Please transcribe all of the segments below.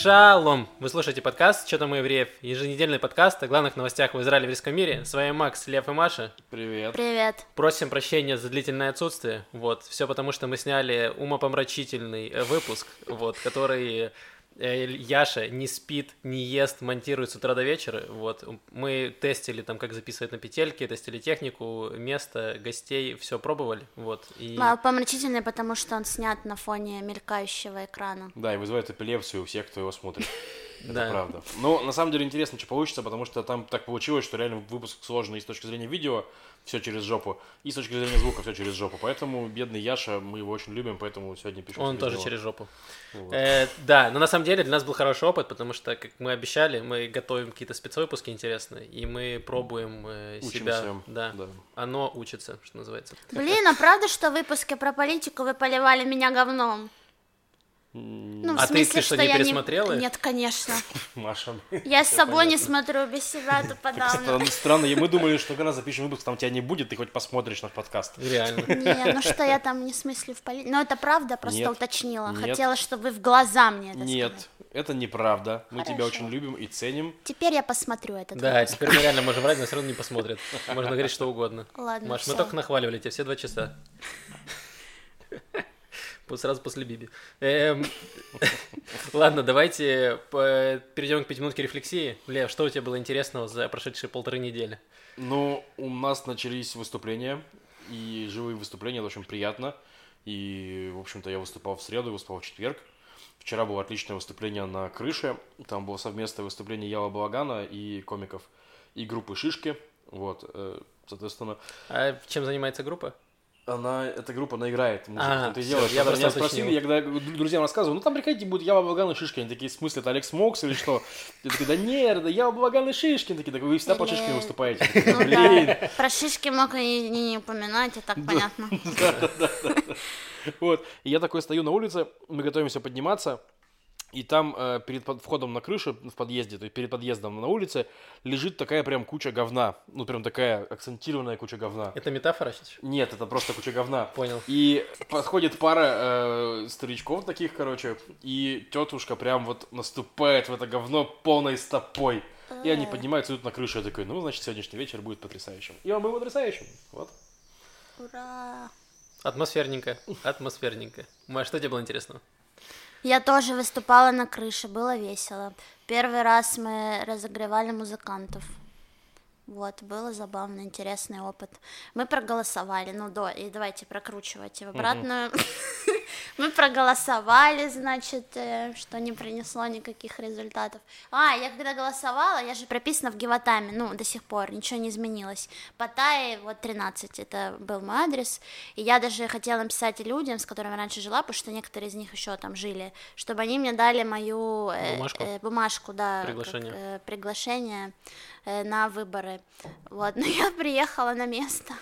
Шалом! Вы слушаете подкаст «Что там у евреев?» Еженедельный подкаст о главных новостях в Израиле и еврейском мире. С вами Макс, Лев и Маша. Привет. Привет. Просим прощения за длительное отсутствие. Вот, все потому, что мы сняли умопомрачительный э, выпуск, вот, который Яша не спит, не ест, монтирует с утра до вечера. Вот. Мы тестили там, как записывать на петельке, тестили технику, место, гостей, все пробовали. Вот. И... А, Помрачительный, потому что он снят на фоне мелькающего экрана. Да, и вызывает эпилепсию у всех, кто его смотрит. Это Да. правда. Но на самом деле интересно, что получится, потому что там так получилось, что реально выпуск сложный и с точки зрения видео, все через жопу, и с точки зрения звука все через жопу. Поэтому бедный Яша, мы его очень любим, поэтому сегодня пишем. Он тоже него. через жопу. Вот. Э, да, но на самом деле для нас был хороший опыт, потому что, как мы обещали, мы готовим какие-то спецвыпуски интересные, и мы пробуем э, себя. Да. Да. Оно учится, что называется. Блин, а правда, что в выпуске про политику вы поливали меня говном? Ну, в А ты- смысле, ты что, не я пересмотрела их? Нет, конечно. Маша. Я с собой не понятно. смотрю, без себя это подавно. Странно, и мы думали, что когда запишем выпуск, там тебя не будет, ты хоть посмотришь наш подкаст. Реально. Не, ну что я там не смыслю в политике. Ну это правда, просто Нет, уточнила. нет. Хотела, чтобы вы в глаза мне это Нет, сказали. это неправда. Мы тебя очень любим и ценим. Теперь я посмотрю этот Да, выпуск. теперь мы реально можем врать, но все равно не посмотрят. Можно говорить что угодно. Ладно, Маш, мы только нахваливали тебя все два часа. Сразу после Биби. Эм, Ладно, давайте по- перейдем к пятиминутке рефлексии. Лев, что у тебя было интересного за прошедшие полторы недели? Ну, у нас начались выступления, и живые выступления, это очень приятно. И, в общем-то, я выступал в среду, выступал в четверг. Вчера было отличное выступление на крыше. Там было совместное выступление Яла Балагана и комиков, и группы Шишки. Вот, э, соответственно, А чем занимается группа? Она, эта группа, она играет музыку. А, всё, дело, я просто меня спросили, я когда друзьям рассказываю, ну там приходите, будет Ява Балаган и Шишкин. Они такие, в смысле, это Алекс Мокс или что? Я такой, да нет, это Ява Балаган и Шишкин. Такие, так вы всегда по Шишкину выступаете. Ну Блин. да, про шишки мог и не, не упоминать, и так понятно. Вот. И я такой стою на улице, мы готовимся подниматься, и там э, перед под- входом на крышу в подъезде, то есть перед подъездом на улице, лежит такая прям куча говна. Ну, прям такая акцентированная куча говна. Это метафора сейчас? Нет, это просто куча говна. Понял. И подходит пара э, старичков таких, короче, и тетушка прям вот наступает в это говно полной стопой. И они поднимаются, идут на крышу. Я такой, ну, значит, сегодняшний вечер будет потрясающим. И он был потрясающим. Вот. Ура! Атмосферненько, атмосферненько. Маш, что тебе было интересного? Я тоже выступала на крыше, было весело. Первый раз мы разогревали музыкантов. Вот, было забавно, интересный опыт. Мы проголосовали, ну, до, и давайте прокручивать в обратную. Мы проголосовали, значит, э, что не принесло никаких результатов. А, я когда голосовала, я же прописана в Геватаме, ну, до сих пор, ничего не изменилось. Паттайи, вот 13, это был мой адрес, и я даже хотела написать людям, с которыми раньше жила, потому что некоторые из них еще там жили, чтобы они мне дали мою э, Бумажку? э, бумажку, да, Приглашение. приглашение на выборы. Вот, но я приехала на место.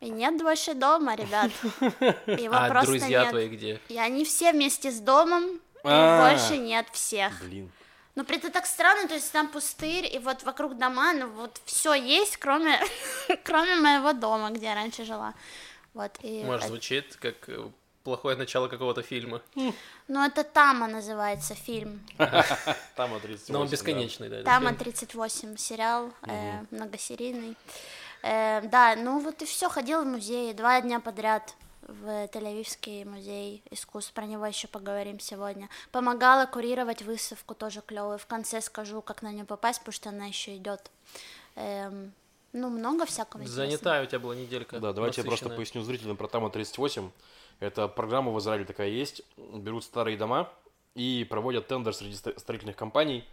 И нет больше дома, ребят. Его а просто друзья нет. твои где? И они все вместе с домом, и А. больше нет всех. Блин. Ну, при- это так странно, то есть там пустырь, и вот вокруг дома, ну, вот все есть, кроме, кроме моего дома, где я раньше жила. Вот, и... Э, звучит как э, плохое начало какого-то фильма. Ну, это Тама называется фильм. Там от 38. Но он да. бесконечный, да. Тама фильм. 38, сериал, э, многосерийный. Э, да, ну вот и все, ходила в музей два дня подряд в Тель-Авивский музей искусств, про него еще поговорим сегодня. Помогала курировать выставку, тоже клевую. В конце скажу, как на нее попасть, потому что она еще идет. Эм, ну, много всякого интересного. Занятая у тебя была неделька. Да, давайте я просто поясню зрителям про Тама 38. Это программа в Израиле такая есть. Берут старые дома и проводят тендер среди строительных компаний.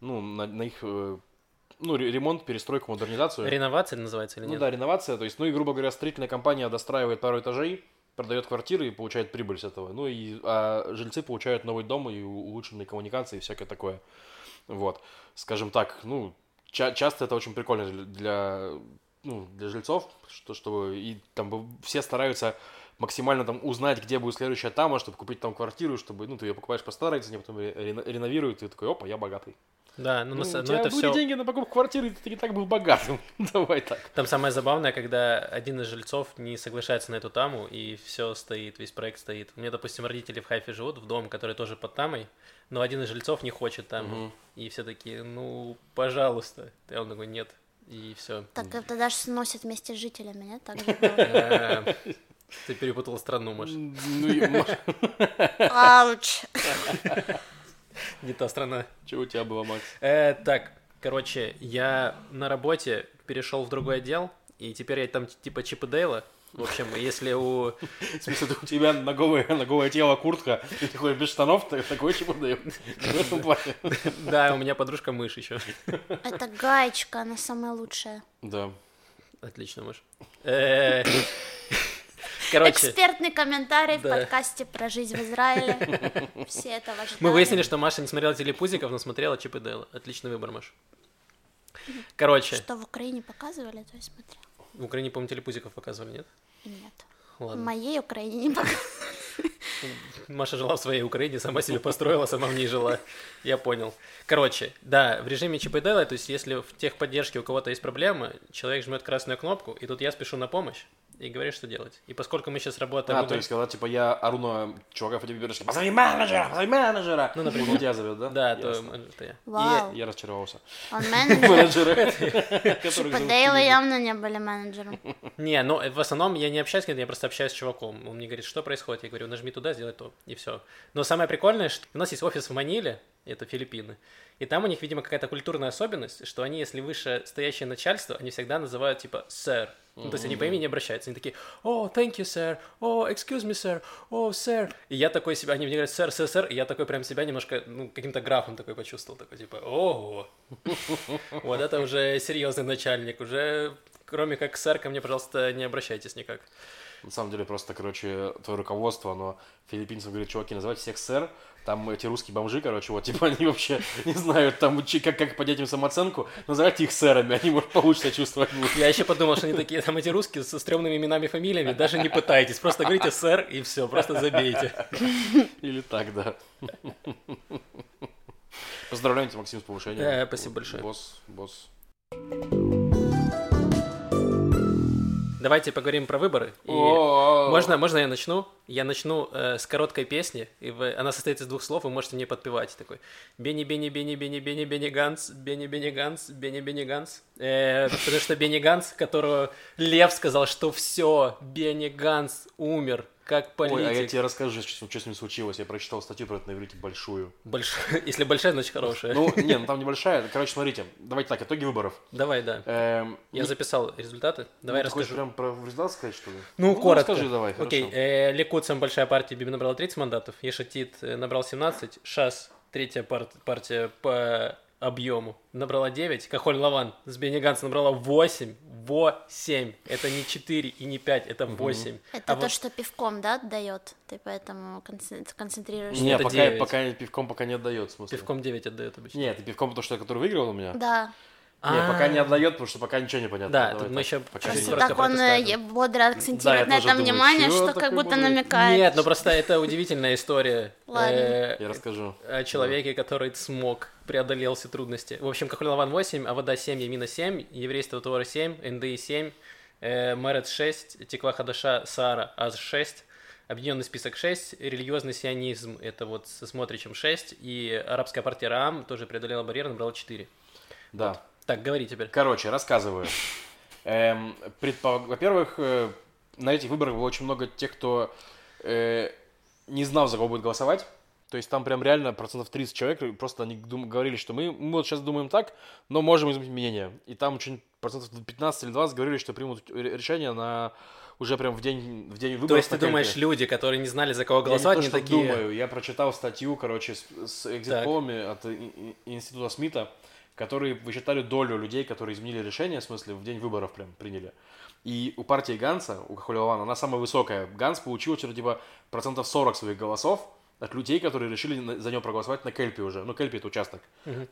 Ну, на, на их э, ну, ре- ремонт, перестройку, модернизацию. Реновация называется или Ну нет? да, реновация. То есть, ну и, грубо говоря, строительная компания достраивает пару этажей, продает квартиры и получает прибыль с этого. Ну и а жильцы получают новый дом и улучшенные коммуникации и всякое такое. Вот. Скажем так, ну, ча- часто это очень прикольно для, для, ну, для жильцов, что, чтобы и там все стараются максимально там узнать, где будет следующая тама, чтобы купить там квартиру, чтобы, ну, ты ее покупаешь по старой цене, потом ре- рено- реновируют, и ты такой, опа, я богатый. Да, ну, Ну, на у ну, тебя это были все. деньги на покупку квартиры, ты не так был богатым. Давай так. Там самое забавное, когда один из жильцов не соглашается на эту таму, и все стоит, весь проект стоит. У меня, допустим, родители в Хайфе живут, в дом, который тоже под тамой, но один из жильцов не хочет таму. Мгм. И все такие, ну, пожалуйста. И он такой, нет. И все. Так это даже сносят вместе с жителями, нет? Так же. Ты перепутал страну, может. Ну, Маш, Ауч. Не та страна. что у тебя было, Макс? Э, так, короче, я на работе перешел в другой отдел, и теперь я там типа Чип и Дейла. В общем, если у... В смысле, у тебя на голое тело куртка, и ты ходишь без штанов, ты такой чего плане. Да, у меня подружка мышь еще. Это гаечка, она самая лучшая. Да. Отлично, мышь. Короче, Экспертный комментарий в Да. подкасте про жизнь в Израиле. Все этого ждали. мы выяснили, что Маша не смотрела телепузиков, но смотрела Чип и Дейла. Отличный выбор, Маш. Короче, Что в Украине показывали, то я смотрела. в Украине, по-моему, телепузиков показывали, нет? Нет. В Ладно. моей Украине не показывали. Маша жила в своей Украине, сама себе построила, сама в ней жила. Я понял. Короче, да, в режиме Чип и Дейла, то есть если в техподдержке у кого-то есть проблемы, человек жмет красную кнопку, и тут я спешу на помощь и говорит, что делать. И поскольку мы сейчас работаем... А, то есть, когда, типа, я ору на чувака в тебе позови менеджера, позови менеджера. Ну, например. Он тебя зовет, да? Да, то это я. Вау. Я разочаровался. Он менеджер. И зовут Дейла явно не были менеджером. Не, ну в основном я не общаюсь с ним, я просто общаюсь с чуваком. Он мне говорит, что происходит. Я говорю, нажми туда, сделай то, и все. Но самое прикольное, что у нас есть офис в Маниле, это Филиппины, и там у них, видимо, какая-то культурная особенность, что они, если выше стоящее начальство, они всегда называют типа сэр. Ну, то есть они по имени не обращаются. Они такие, о, thank you, sir, о, excuse me, sir, о, sir. И я такой себя, они мне говорят, сэр, сэр, сэр, и я такой прям себя немножко, ну, каким-то графом такой почувствовал, такой типа, ого. Вот это уже серьезный начальник, уже кроме как сэр, ко мне, пожалуйста, не обращайтесь никак. На самом деле, просто, короче, твое руководство, оно филиппинцам говорит, чуваки, называйте всех сэр, там эти русские бомжи, короче, вот, типа, они вообще не знают, там, как, как поднять им самооценку, называйте их сэрами, они, может, получше себя чувствовать будут. Я еще подумал, что они такие, там эти русские со стрёмными именами, фамилиями, даже не пытайтесь, просто говорите сэр и все, просто забейте. Или так, да. Поздравляем тебя, Максим, с повышением. Да, спасибо большое. Босс, босс. Давайте поговорим про выборы. И Можно, можно я начну? Я начну э, с короткой песни, и вы- она состоит из двух слов, вы можете мне подпевать. Такой Бенни, Бенни, Бенни, Бенни, Бенни, Бенни Ганс, Бенни, Бенни Ганс, Бенни, Бенни Ганс. Э, потому что Бенни Ганс, которого Лев сказал, что все, Бенни Ганс умер, как Ой, а я политик. тебе расскажу, что, что с ним случилось. Я прочитал статью про это на иврите большую. Большой- Если большая, значит хорошая. Ну, не, ну там небольшая. Короче, смотрите, давайте так, итоги выборов. Давай, да. Эм, Я не- записал результаты. Давай ну, ты расскажу. прям про результат сказать, что ли? Ну, коротко. расскажи давай, Окей, э, Ликут, самая большая партия, Биби набрала 30 мандатов, Ешатит э, набрал 17, Шас, третья пар- партия по объему, набрала 9, Кахоль Лаван с Бенни Ганс набрала 8, 8, это не 4 и не 5, это 8. Это А то, вот- что пивком, да, дает? Ты поэтому концен- концентрируешься. Не, это пока, пока пивком пока не отдает, в смысле. Пивком 9 отдает обычно. Нет, пивком то, что который выиграл у меня. Да. Не, А, пока не отдает, потому что пока ничего не понятно. Да, Давай мы так, еще пока Просто так он э, бодро акцентирует на этом думаю, внимание, что как будто намекает. Нет, ну просто это удивительная история Ладно. э, Я расскажу. о человеке, который смог, преодолел все трудности. В общем, Кахоль Лаван 8, Авода 7, Ямина 7, Еврейство Товара 7, НДИ 7, э, Мерет 6, Текла Хадаша Сара Аз 6, Объединенный список 6, религиозный сионизм, это вот со Смотричем 6, и арабская партия Раам тоже преодолела барьер, набрала 4. Да. Так, говори теперь. Короче, рассказываю. Эм, предпо- Во-первых, э, на этих выборах было очень много тех, кто э, не знал, за кого будет голосовать. То есть там прям реально процентов 30 человек просто они дум- говорили, что мы, мы вот сейчас думаем так, но можем изменить мнение. И там очень процентов 15 или 20 говорили, что примут решение на уже прям в день, в день выборов. То есть ты думаешь, люди, которые не знали, за кого Я не голосовать, то, не такие... думаю, я прочитал статью, короче, с, с экзит-полами от института Смита, которые высчитали долю людей, которые изменили решение, в смысле, в день выборов прям приняли. И у партии Ганса, у Кахолевана, она самая высокая. Ганс получил что-то типа процентов 40 своих голосов, от людей, которые решили за него проголосовать на Кельпи уже. Ну, Кельпи это участок.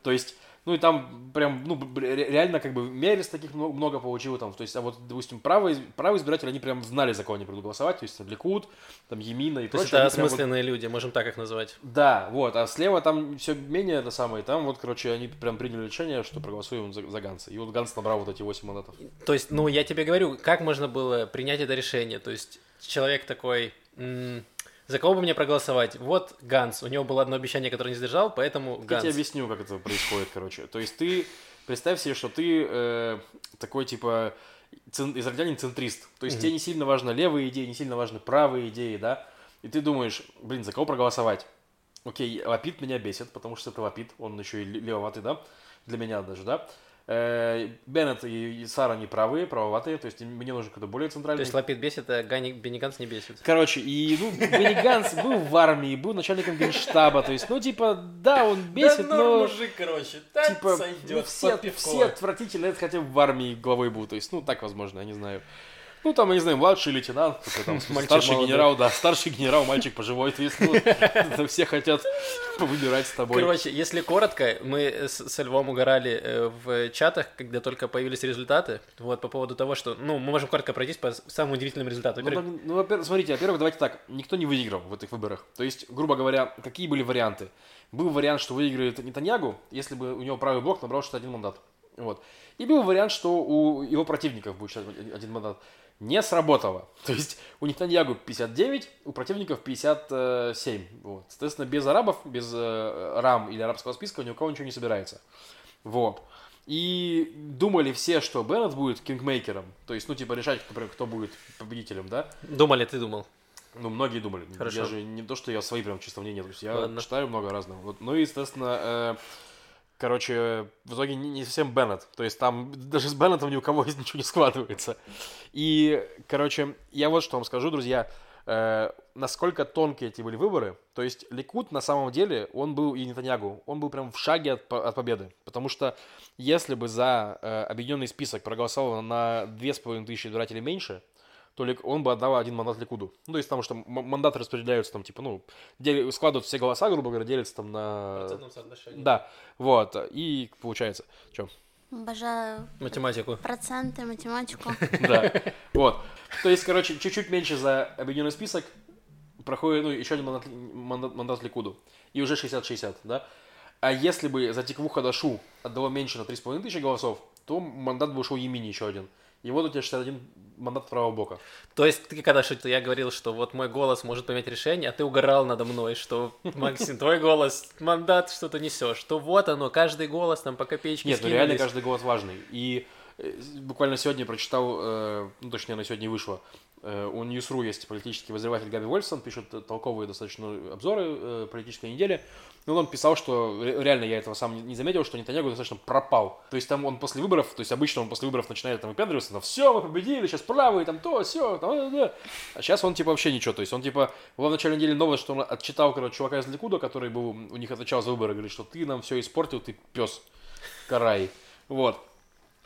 То есть, ну и там прям, ну, реально как бы Мерис таких много, много получил там. То есть, а вот, допустим, правые, правые избиратели, они прям знали, за кого они будут голосовать. То есть, там Ликуд, там Емина и То есть прочее. это они прям вот- осмысленные люди, можем так их назвать. да, вот, а слева там все менее это самое, там вот, короче, они прям приняли решение, что проголосуем за, за Ганса. И вот Ганс набрал вот эти 8 мандатов. То есть, ну, я тебе говорю, как можно было принять это решение? То есть, человек такой, «М, за кого бы мне проголосовать? Вот Ганс, у него было одно обещание, которое не сдержал, поэтому Я Ганс. тебе объясню, как это происходит, короче. То есть ты представь себе, что ты э, такой типа цен- израильтянин центрист. То есть тебе не сильно важно левые идеи, не сильно важны правые идеи, да. И ты думаешь, блин, за кого проголосовать? Окей, Лапид меня бесит, потому что это Лапид, он еще и ле- левоватый, да, для меня даже, да. Э, Беннет и Сара не правые, правоватые, то есть мне нужен какой-то более То центральный. есть, Лапид бесит, а Гани... Бенни Ганс не бесит. Короче, и ну, Бенни Ганс был в армии, был начальником генштаба, то есть, ну, типа, да, он бесит, но... короче, типа, ну, все, все отвратительно, это хотя бы в армии главой был. То есть, ну, так возможно, я не знаю. Ну, там, я не знаю, младший лейтенант, там, старший молодой. генерал, да, старший генерал, мальчик пожилой. То есть, ну, все хотят выбирать с тобой. Короче, если коротко, мы с, со Львом угорали э, в чатах, когда только появились результаты, вот, по поводу того, что, ну, мы можем коротко пройтись по самым удивительным результатам. Ну, там, ну, во-первых, смотрите, во-первых, давайте так, никто не выиграл в этих выборах. То есть, грубо говоря, какие были варианты? Был вариант, что выиграет Нетаньягу, если бы у него правый блок набрал 61 мандат. Вот. И был вариант, что у его противников будет 61 мандат. Не сработало. То есть у Нетаньягу 59, у противников 57. Вот. Соответственно, без арабов, без э, рам или арабского списка ни у кого ничего не собирается. Вот. И думали все, что Беннет будет кингмейкером. То есть, ну, типа, решать, например, кто будет победителем, да? думали, ты думал. Ну, многие думали. Хорошо. Я же не то, что я свои прям чисто мнения, то есть я Ладно. читаю много разного. Вот. Ну и, естественно, э, короче, в итоге не, совсем Беннет. То есть там даже с Беннетом ни у кого из ничего не складывается. И, короче, я вот что вам скажу, друзья. э, насколько тонкие эти были выборы. То есть Ликут на самом деле, он был и Нетаньягу, он был прям в шаге от, от победы. Потому что если бы за э, объединенный список проголосовало на 2500 избирателей меньше, то Лик- он бы отдал один мандат Ликуду. Ну, то есть, потому что мандаты распределяются там, типа, ну, дели- складывают все голоса, грубо говоря, делятся там на... Да, вот, и получается, что? Обожаю Математику. проценты, математику. Да, вот. То есть, короче, чуть-чуть меньше за объединенный список проходит, ну, еще один мандат, мандат, мандат Ликуду. И уже 60-60, да? А если бы за Тикву Хадашу отдало меньше на 3,5 тысячи голосов, то мандат бы ушел Емини еще один. И вот у тебя 61 мандат правого бока. То есть ты когда что-то я говорил, что вот мой голос может поменять решение, а ты угорал надо мной, что Максим, твой голос, мандат что-то несешь, что вот оно, каждый голос там по копеечке Нет, ну реально каждый голос важный. И э, буквально сегодня прочитал, э, ну точнее, она сегодня вышла, э, у Ньюсру есть политический возреватель Габи Вольфсон, пишет э, толковые достаточно обзоры э, политической недели. Ну, он писал, что ре- реально я этого сам не- заметил, что Нетаньягу достаточно пропал. То есть там он после выборов, то есть обычно он после выборов начинает там выпендриваться, там, все, мы победили, сейчас правые, там то, все, там, э, да». а сейчас он типа вообще ничего. То есть он типа, была в начале недели новость, что он отчитал, короче, чувака из Ликуда, который был, у них отвечал за выборы, говорит, что ты нам все испортил, ты пес, карай. Вот.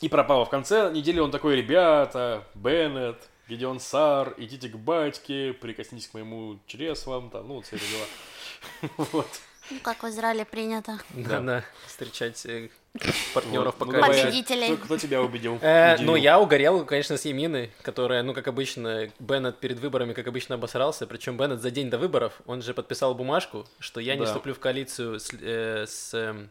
И пропало. В конце недели он такой, ребята, Беннет, Гедеон Сар, идите к батьке, прикоснитесь к моему чреслам, там, ну, все эти дела. Вот. Ну, как в Израиле принято. Да, да, встречать э, партнеров по. Ну, коалиции. давай, Победителей. Кто, кто тебя убедил? Э, ну, я угорел, конечно, с Емины, которая, ну, как обычно, Беннет перед выборами, как обычно, обосрался. Причем Беннет за день до выборов, он же подписал бумажку, что я не вступлю в коалицию с, э, с, эм,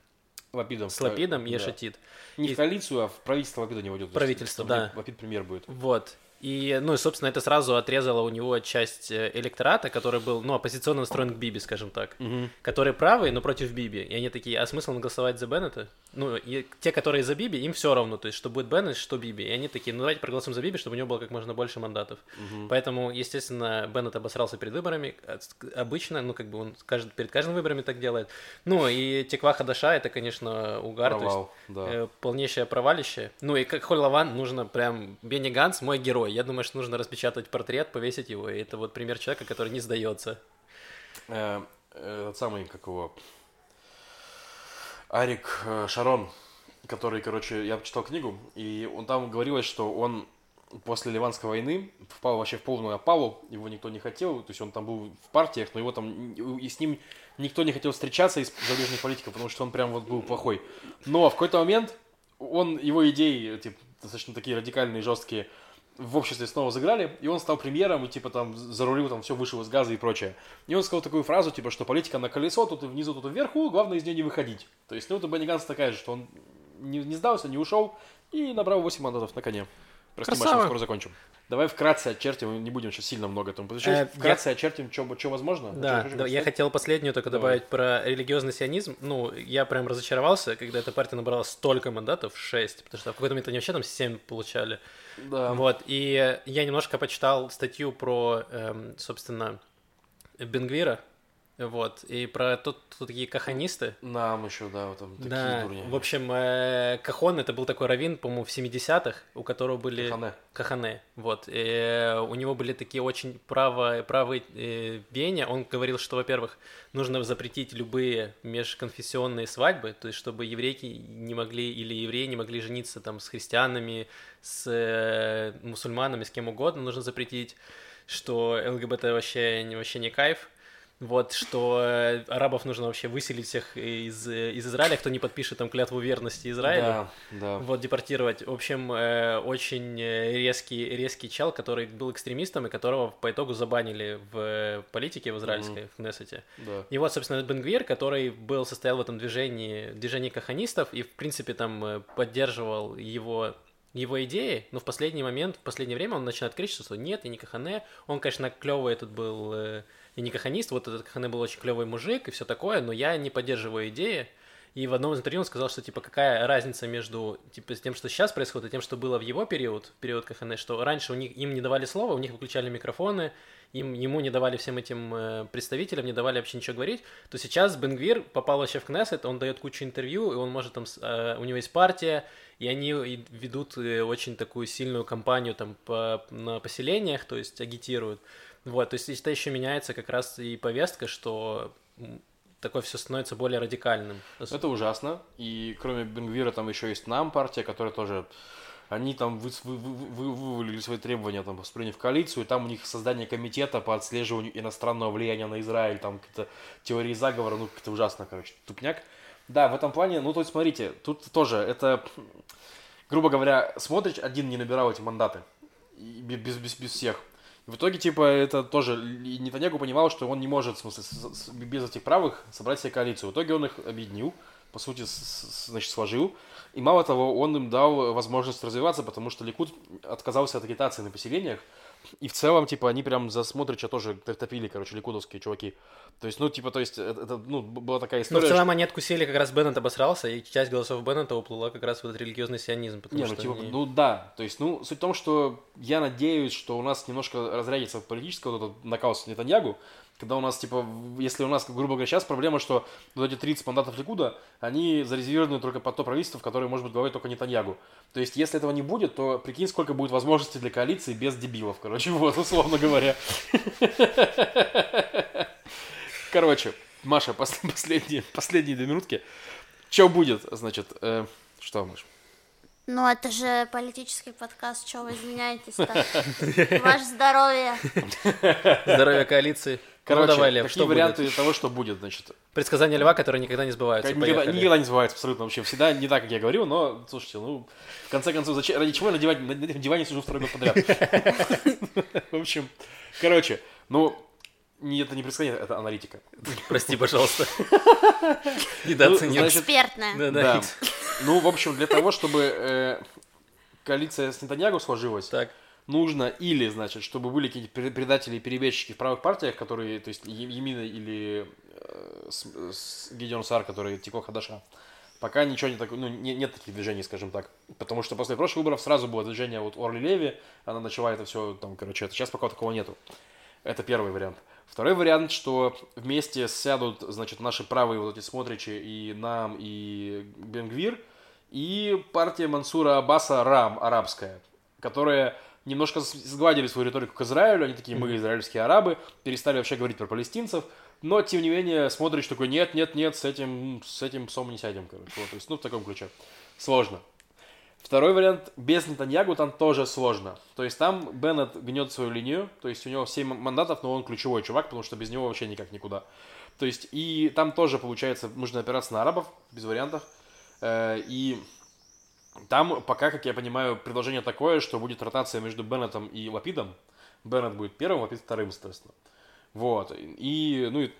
Лапидом. с Лапидом, Да. Ешатит. Не И- в коалицию, а в правительство Лапида не войдет. Правительство, да. Лапид премьер будет. Вот. И, ну, и, собственно, это сразу отрезало у него часть э, электората, который был, ну, оппозиционно настроен к Биби, скажем так. Которые правые, но против Биби. И они такие, а смысл голосовать за Беннета? Ну, и те, которые за Биби, им все равно, то есть, что будет Беннет, что Биби. И они такие, ну, давайте проголосуем за Биби, чтобы у него было как можно больше мандатов. Поэтому, естественно, Беннет обосрался перед выборами. Обычно, ну, как бы он кажд- перед каждым выборами так делает. Ну, и Теква Хадаша, это, конечно, угар. то есть, Провал, да. Э, полнейшее провалище. Ну и как Холь Лаван нужно прям... Бенни Ганс мой герой. Я думаю, что нужно распечатать портрет, повесить его. И это вот пример человека, который не сдается. Э, э, Этот самый, как его... Арик э, Шарон, который, короче, я читал книгу, и он там говорилось, что он после Ливанской войны впал вообще в полную опалу, его никто не хотел, то есть он там был в партиях, но его там, и с ним никто не хотел встречаться из зарубежных политиков, потому что он прям вот был плохой. Но в какой-то момент он, его идеи, типа, достаточно такие радикальные, жесткие, в обществе снова заграли, и он стал премьером, и типа там зарулил, там все вышел из газа и прочее. И он сказал такую фразу, типа, что политика на колесо, тут внизу, тут вверху, главное из нее не выходить. То есть, ну, это Бенни Ганс такая же, что он не, не сдался, не ушел и набрал 8 мандатов на коне. Прости, Красава. Маша, скоро закончим. Давай вкратце очертим, не будем сейчас сильно много этому посвящать. Э, вкратце я... очертим, что, что возможно. Да, да я хотел последнюю только Давай. добавить про религиозный сионизм. Ну, я прям разочаровался, когда эта партия набрала столько мандатов, 6, потому что в какой-то момент они вообще там 7 получали. Да. Вот, и я немножко почитал статью про, эм, собственно, Бенгвира, вот, и про тут, тут такие каханисты. Нам еще, да, вот там такие да. дурни. В общем, э, Кахон это был такой раввин, по-моему, в 70-х, у которого были... Кахане. Кахане, вот. И э, у него были такие очень право, правые э, веяния. Он говорил, что, во-первых, нужно запретить любые межконфессионные свадьбы, то есть чтобы еврейки не могли, или евреи не могли жениться там с христианами, с э, мусульманами, с кем угодно, нужно запретить что ЛГБТ вообще, вообще не кайф, вот, что э, арабов нужно вообще выселить всех из, из Израиля, кто не подпишет там клятву верности Израилю. Да, да. Вот, депортировать. В общем, э, очень резкий, резкий чел, который был экстремистом и которого по итогу забанили в политике в израильской, mm-hmm. в Кнессете. Да. И вот, собственно, Бенгвир, который был, состоял в этом движении, движении каханистов и, в принципе, там э, поддерживал его его идеи, но в последний момент, в последнее время он начинает кричать, что нет, я не Кахане. Он, конечно, клевый этот был и не каханист, вот этот Кахане был очень клевый мужик и все такое, но я не поддерживаю идеи. И в одном из интервью он сказал, что типа какая разница между типа тем, что сейчас происходит, и тем, что было в его период, в период Кахане, что раньше у них им не давали слова, у них выключали микрофоны, им ему не давали всем этим э, представителям, не давали вообще ничего говорить, то сейчас Бенгвир попал вообще в Кнессет, он дает кучу интервью, и он может там, э, у него есть партия, и они ведут э, очень такую сильную кампанию там по, на поселениях, то есть агитируют. Вот, то есть это еще меняется как раз и повестка, что такое все становится более радикальным. Это ужасно. И кроме Бенгвира там еще есть нам партия, которая тоже они там вы, вы, вы, вывалили свои требования там, в коалицию, и там у них создание комитета по отслеживанию иностранного влияния на Израиль, там какие-то теории заговора, ну, как-то ужасно, короче, тупняк. Да, в этом плане, ну, то есть, смотрите, тут тоже, это, грубо говоря, смотришь, один не набирал эти мандаты, без, без, без всех. В итоге, типа, это тоже Нетаньягу понимал, что он не может, в смысле, без этих правых собрать себе коалицию. В итоге он их объединил, по сути, значит, сложил. И мало того, он им дал возможность развиваться, потому что Ликуд отказался от агитации на поселениях, и в целом, типа, они прям за Смотрича тоже топили, короче, ликудовские чуваки. То есть, ну, типа, то есть, это, это ну, была такая история. Но в целом что... они откусили, как раз Беннет обосрался, и часть голосов Беннета уплыла как раз в этот религиозный сионизм. Не, ну, типа, они... ну, да. То есть, ну, суть в том, что я надеюсь, что у нас немножко разрядится политический вот этот накал с Нетаньягу, когда у нас, типа, если у нас, грубо говоря, сейчас проблема, что вот эти 30 мандатов Ликуда, они зарезервированы только под то правительство, в которое может быть главой только Нетаньягу. То есть, если этого не будет, то прикинь, сколько будет возможностей для коалиции без дебилов, короче, вот, условно говоря. Короче, Маша, последние, последние две минутки. Что будет, значит, э, что, Маша? Ну, это же политический подкаст, что вы изменяетесь-то? Ваше здоровье. Здоровье коалиции. Короче, ну, давай, Лев, какие что варианты будет? того, что будет, значит? Предсказания льва, которые никогда не сбываются. Никогда, никогда не сбываются, абсолютно вообще. Всегда не так, как я говорил, но, слушайте, ну, в конце концов, зачем, ради чего я надевать, на этом диване сижу второй год подряд? В общем, короче, ну, не, это не предсказание, это аналитика. Прости, пожалуйста. Недооценил. Экспертная. Да. Ну, в общем, для того, чтобы э, коалиция с Нетаньягу сложилась, так. Нужно или, значит, чтобы были какие-то предатели и перебежчики в правых партиях, которые, то есть Емина или э, Гедеон Сар, который Тико Хадаша. Пока ничего не так, ну, не, нет таких движений, скажем так. Потому что после прошлых выборов сразу было движение вот Орли Леви, она начала это все, там, короче, это сейчас пока такого нету. Это первый вариант. Второй вариант, что вместе сядут, значит, наши правые вот эти смотричи и нам, и Бенгвир, и партия Мансура Аббаса Рам, арабская, которая немножко сгладили свою риторику к Израилю, они такие, мы израильские арабы, перестали вообще говорить про палестинцев, но, тем не менее, смотришь такой, нет, нет, нет, с этим, с этим псом не сядем, короче. Вот, то есть, ну, в таком ключе. Сложно. Второй вариант, без Нетаньягу там тоже сложно. То есть там Беннет гнет свою линию, то есть у него 7 мандатов, но он ключевой чувак, потому что без него вообще никак никуда. То есть и там тоже, получается, нужно опираться на арабов, без вариантов. Э, и там пока, как я понимаю, предложение такое, что будет ротация между Беннетом и Лапидом. Беннет будет первым, Лапид вторым, соответственно. Вот. И, ну, и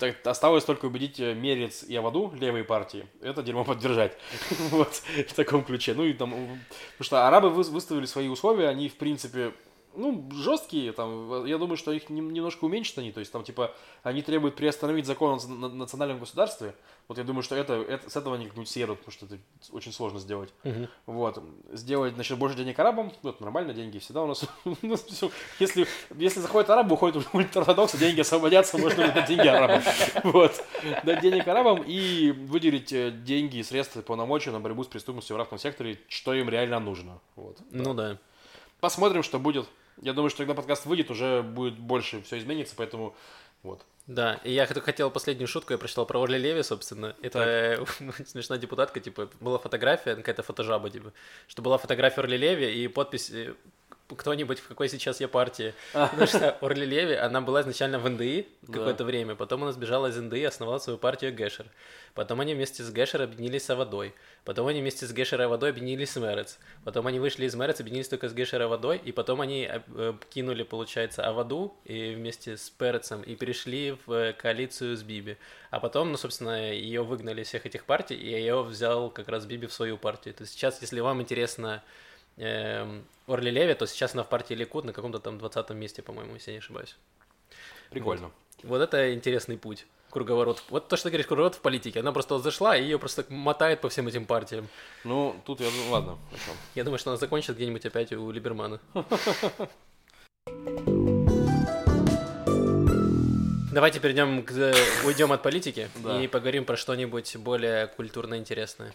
так, осталось только убедить э, Мерец и Аваду, левые партии, это дерьмо поддержать. вот, в таком ключе. Ну и там, потому что арабы выставили свои условия, они, в принципе, ну, жесткие, там, я думаю, что их немножко уменьшат они, то есть там, типа, они требуют приостановить закон о национальном государстве, вот я думаю, что это, это с этого они как-нибудь съедут, потому что это очень сложно сделать. Uh-huh. Вот, сделать, значит, больше денег арабам, это нормально, деньги всегда у нас, если, если заходит араб, уходит ультраортодоксы, деньги освободятся, можно дать деньги арабам, вот, дать денег арабам и выделить э, деньги, средства, полномочия на борьбу с преступностью в арабском секторе, что им реально нужно, вот. Ну да. Посмотрим, что будет. Я думаю, что когда подкаст выйдет, уже будет больше все изменится, поэтому вот. Да, и я хотел последнюю шутку, я прочитал про Орли Леви, собственно. Это смешная депутатка, типа, была фотография, какая-то фотожаба, типа, что была фотография Орли Леви и подпись кто-нибудь, в какой сейчас я партии. А. Потому что Орли Леви, она была изначально в НДИ какое-то время, потом она сбежала из НДИ и основала свою партию Гэшер. Потом они вместе с Гэшер объединились с Аводой. Потом они вместе с Гэшер и Аводой объединились с Мэрец. Потом они вышли из Мэрец, объединились только с Гэшер и Аводой, и потом они э, кинули, получается, Аводу и вместе с Перецем и перешли в коалицию с Биби. А потом, ну, собственно, ее выгнали из всех этих партий, и ее взял как раз Биби в свою партию. То есть сейчас, если вам интересно э, Орли Леви, то сейчас она в партии Ликуд на каком-то там 20 месте, по-моему, если я не ошибаюсь. Прикольно. Вот. вот это интересный путь круговорот. Вот то, что ты говоришь, круговорот в политике. Она просто вот зашла и ее просто мотает по всем этим партиям. Ну, тут я думаю, ладно. Я думаю, что она закончит где-нибудь опять у Либермана. Давайте перейдем к... уйдем от политики и поговорим про что-нибудь более культурно интересное.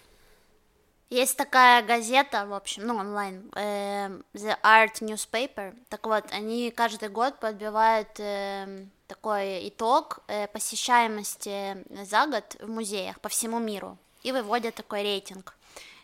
Есть такая газета, в общем, ну, онлайн, э, The Art Newspaper. Так вот, они каждый год подбивают э, такой итог э, посещаемости за год в музеях по всему миру и выводят такой рейтинг.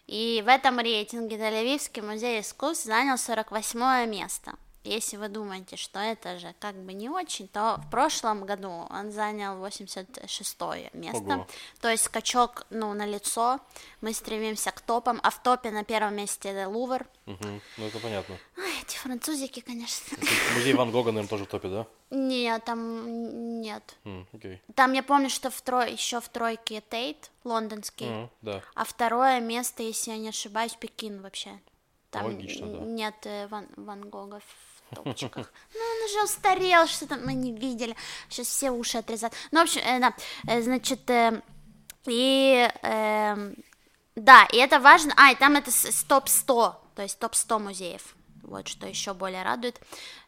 И в этом рейтинге Тель-Авивский музей искусств занял 48 место. Если вы думаете, что это же как бы не очень, то в прошлом году он занял 86 место. Ого. То есть скачок, ну, на лицо. Мы стремимся к топам, а в топе на первом месте это Лувр. Угу. Ну, это понятно. Ой, эти французики, конечно. Музей Ван Гога, наверное, тоже в топе, да? Нет, там нет. Mm, okay. Там я помню, что в трой... еще в тройке Тейт, лондонский. Mm, да. А второе место, если я не ошибаюсь, Пекин вообще. Там Логично, да. нет э, Ван, Ван Гога топчиках. Ну, он уже устарел, что-то мы не видели. Сейчас все уши отрезать. Ну, в общем, э, да, э, значит, э, и... Э, да, и это важно. А, и там это топ-100, то есть топ-100 музеев. Вот что еще более радует.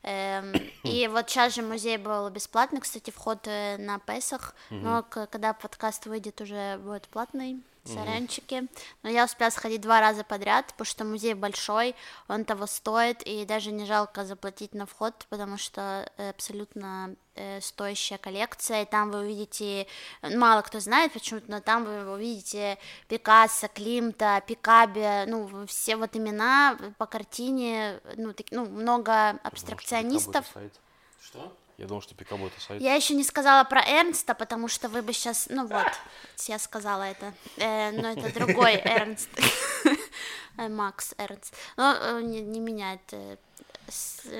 Эм, и вот сейчас же музей был бесплатный, кстати, вход э, на Песах, но когда подкаст выйдет, уже будет платный сорянчики. Но я успела сходить два раза подряд, потому что музей большой, он того стоит, и даже не жалко заплатить на вход, потому что абсолютно э, стоящая коллекция, и там вы увидите, мало кто знает почему-то, но там вы увидите Пикассо, Климта, Пикаби, ну, все вот имена по картине, ну, так, ну много абстракционистов. Что? Я думал, что Пикабо это сайт. Я еще не сказала про Эрнста, потому что вы бы сейчас, ну вот, я сказала это, э, но это другой Эрнст, э, Макс Эрнст, но э, не, не меняет. Э,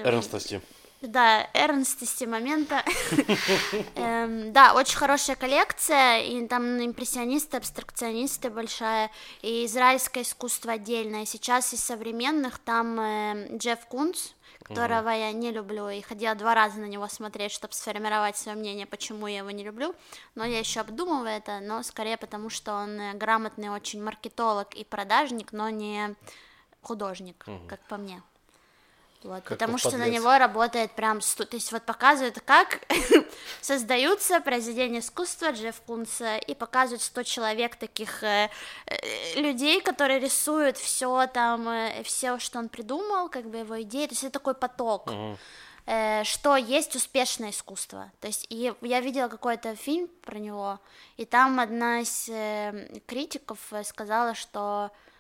Эрнстости. Да, эрнстости момента. эм, да, очень хорошая коллекция, и там импрессионисты, абстракционисты большая, и израильское искусство отдельное. Сейчас из современных там э, Джефф Кунц, которого mm. я не люблю, и ходила два раза на него смотреть, чтобы сформировать свое мнение, почему я его не люблю, но я еще обдумываю это, но скорее потому, что он э, грамотный очень маркетолог и продажник, но не художник, mm. как по мне. Вот, потому что на него работает прям, то есть вот показывают, как создаются произведения искусства Джефф Кунса, и показывают 100 человек таких э, э, людей, которые рисуют все там, э, все, что он придумал, как бы его идеи, то есть это такой поток. Uh-huh что есть успешное искусство. То есть и я видела какой-то фильм про него, и там одна из э, критиков сказала, что э,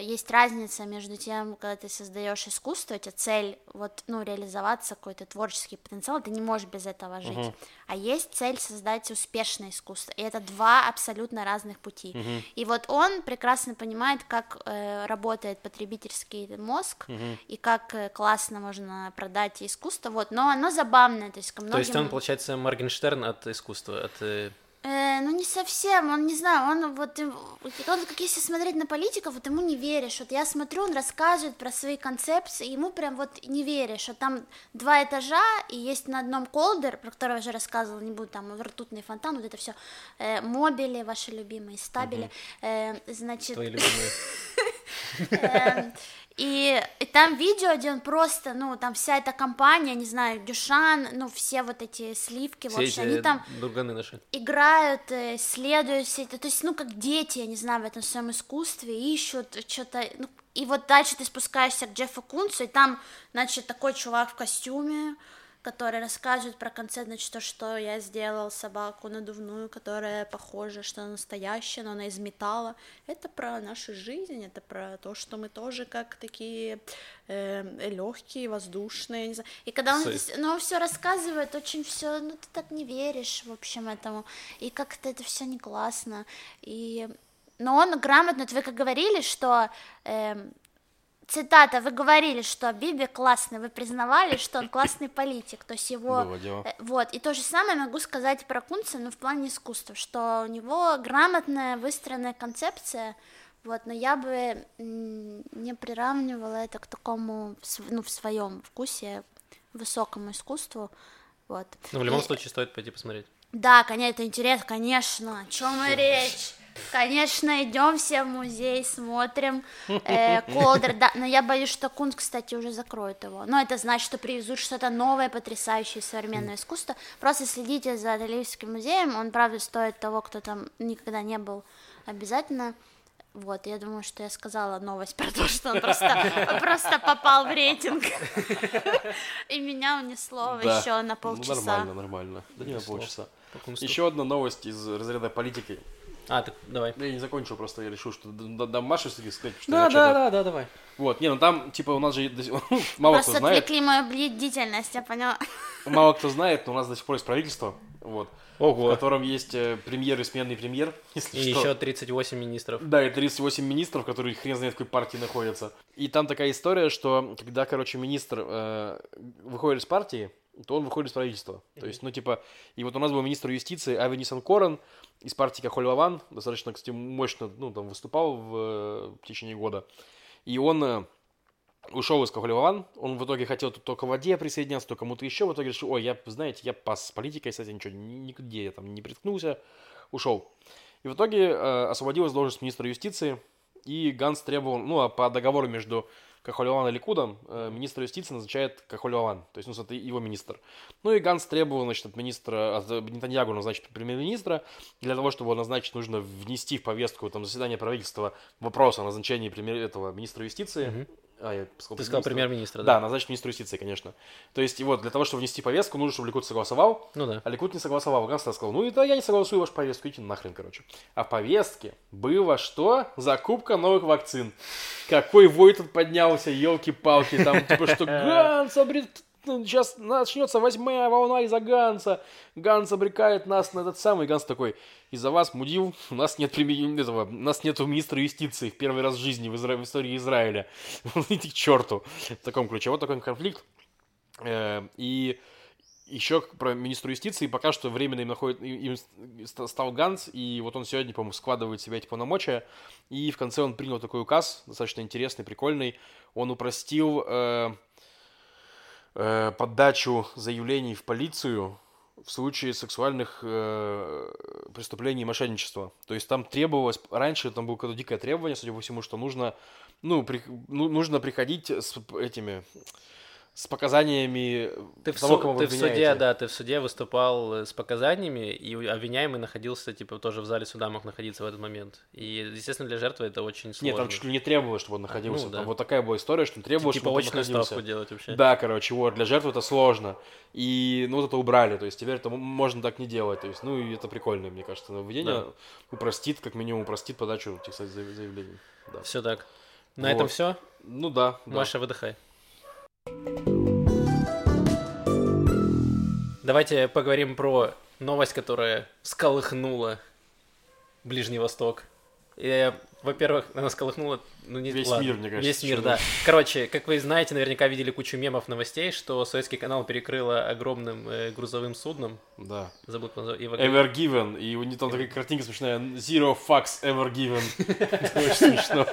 есть разница между тем, когда ты создаешь искусство, у тебя цель вот, ну, реализоваться, какой-то творческий потенциал, ты не можешь без этого жить. Uh-huh. А есть цель создать успешное искусство. И это два абсолютно разных пути. Uh-huh. И вот он прекрасно понимает, как э, работает потребительский мозг uh-huh. и как э, классно можно продать искусство. Вот, но оно забавное. То есть, ко многим... то есть он, получается, Моргенштерн от искусства, от э, Э, ну, не совсем, он, не знаю, он вот, он, как если смотреть на политиков, вот ему не веришь, вот я смотрю, он рассказывает про свои концепции, ему прям вот не веришь, вот там два этажа, и есть на одном колдер, про который я уже рассказывала, не буду, там, ртутный фонтан, вот это все, э, мобили ваши любимые, стабили, э, значит... Твои любимые. И, и там видео, где он просто, ну, там вся эта компания, не знаю, Дюшан, ну, все вот эти сливки, все вообще, эти они там наши. играют, э, исследуют все это, то есть, ну, как дети, я не знаю, в этом своем искусстве, ищут что-то, ну, и вот дальше ты спускаешься к Джеффу Кунцу, и там, значит, такой чувак в костюме, который рассказывает про концерт, значит, то, что я сделал собаку надувную, которая похожа, что она настоящая, но она из металла. Это про нашу жизнь, это про то, что мы тоже как такие э, легкие, воздушные, не знаю. И когда он, здесь, ну, все рассказывает, очень все, ну, ты так не веришь, в общем, этому, и как-то это все не классно, и но он грамотно, вы как говорили, что э, цитата, вы говорили, что Биби классный, вы признавали, что он классный политик, то есть его... Э, вот, и то же самое могу сказать про Кунца, но в плане искусства, что у него грамотная, выстроенная концепция, вот, но я бы не приравнивала это к такому, ну, в своем вкусе, высокому искусству, вот. Ну, в любом и... случае стоит пойти посмотреть. Да, конечно, это интересно, конечно, о чем и речь. Конечно, идем все в музей, смотрим э, Колдер, да, но я боюсь, что Кунт, кстати, уже закроет его. Но это значит, что привезут что-то новое, потрясающее современное искусство. Просто следите за Тель-Авивским музеем, он, правда, стоит того, кто там никогда не был, обязательно. Вот, я думаю, что я сказала новость про то, что он просто, просто попал в рейтинг. И меня унесло еще на полчаса. Ну, нормально, нормально. Да не на полчаса. Еще одна новость из разряда политики. А, так давай. Я не закончил, просто я решил, что дам Маше сказать, что да, да, да, да, давай. Вот, не, ну там, типа, у нас же мало кто знает. Просто мою бдительность, я поняла. Мало кто знает, но у нас до сих пор есть правительство, вот. Ого. В котором есть э, премьер и сменный премьер, если и что. еще 38 министров. Да, и 38 министров, которые хрен знает в какой партии находятся. И там такая история, что когда, короче, министр э, выходит из партии, то он выходит из правительства. Mm-hmm. То есть, ну, типа, и вот у нас был министр юстиции Ави Нисанкорен из партии Кахоль Лаван, достаточно, кстати, мощно, ну, там, выступал в, в течение года. И он э, ушел из Кахоль Лаван, он в итоге хотел то к воде присоединяться, то кому-то еще, в итоге решил, ой, я, знаете, я пас с политикой, кстати, ничего, нигде я там не приткнулся, ушел. И в итоге э, освободилась должность министра юстиции, и Ганс требовал, ну, а по договору между Кахолеван и Ликудом, э, министр юстиции назначает Кахолеван, то есть, ну, это его министр. Ну и Ганс требовал, значит, от министра, от Нетаньягу назначить премьер-министра. Для того, чтобы его назначить, нужно внести в повестку там, заседания правительства вопрос о назначении премьер этого министра юстиции. Mm-hmm. А, я сказал, Ты сказал премьер-министра, да? Да, назначить министру юстиции, конечно. То есть, и вот, для того, чтобы внести повестку, нужно, чтобы Ликут согласовал. Ну да. А Ликут не согласовал. Ганс сказал, ну это я не согласую вашу повестку, идите нахрен, короче. А в повестке было что? Закупка новых вакцин. Какой вой тут поднялся, елки-палки, там, типа, что Ганс обрет сейчас начнется восьмая волна из-за Ганса. Ганс обрекает нас на этот самый. Ганс такой, из-за вас, мудил, у нас нет применения этого, у нас нету министра юстиции в первый раз в жизни в, Изра... в истории Израиля. Идите к черту. В таком ключе. Вот такой конфликт. Э, и еще про министра юстиции пока что временно им, находит, им стал Ганс, и вот он сегодня, по-моему, складывает в себя эти полномочия, и в конце он принял такой указ, достаточно интересный, прикольный, он упростил э, э, подачу заявлений в полицию в случае сексуальных э, преступлений и мошенничества. То есть там требовалось, раньше там было какое-то дикое требование, судя по всему, что нужно, ну, при, ну нужно приходить с этими с показаниями ты в, того, кого ты в суде, да, ты в суде выступал э, с показаниями, и обвиняемый находился, типа, тоже в зале суда мог находиться в этот момент. И, естественно, для жертвы это очень сложно. Нет, там чуть ли не требовалось, чтобы он находился. Ну, да. Там вот такая была история, что требовалось, типа, чтобы он находился. ставку делать вообще. Да, короче, вот, для жертвы это сложно. И, ну, вот это убрали, то есть теперь это можно так не делать. То есть, ну, и это прикольно, мне кажется, нововведение да. упростит, как минимум, упростит подачу этих заявлений. Да. Все так. На этом Вот. все. Ну да, да. Маша, выдыхай. Давайте поговорим про новость, которая всколыхнула Ближний Восток. И, во-первых, она всколыхнула... Ну, не, Весь ладно, мир, мне кажется, Весь мир, да. Короче, как вы знаете, наверняка видели кучу мемов, новостей, что советский канал перекрыло огромным э, грузовым судном. Да. Забыл, как назвать. Ever given. И у них там такая картинка смешная. Zero fucks ever given. Очень смешно.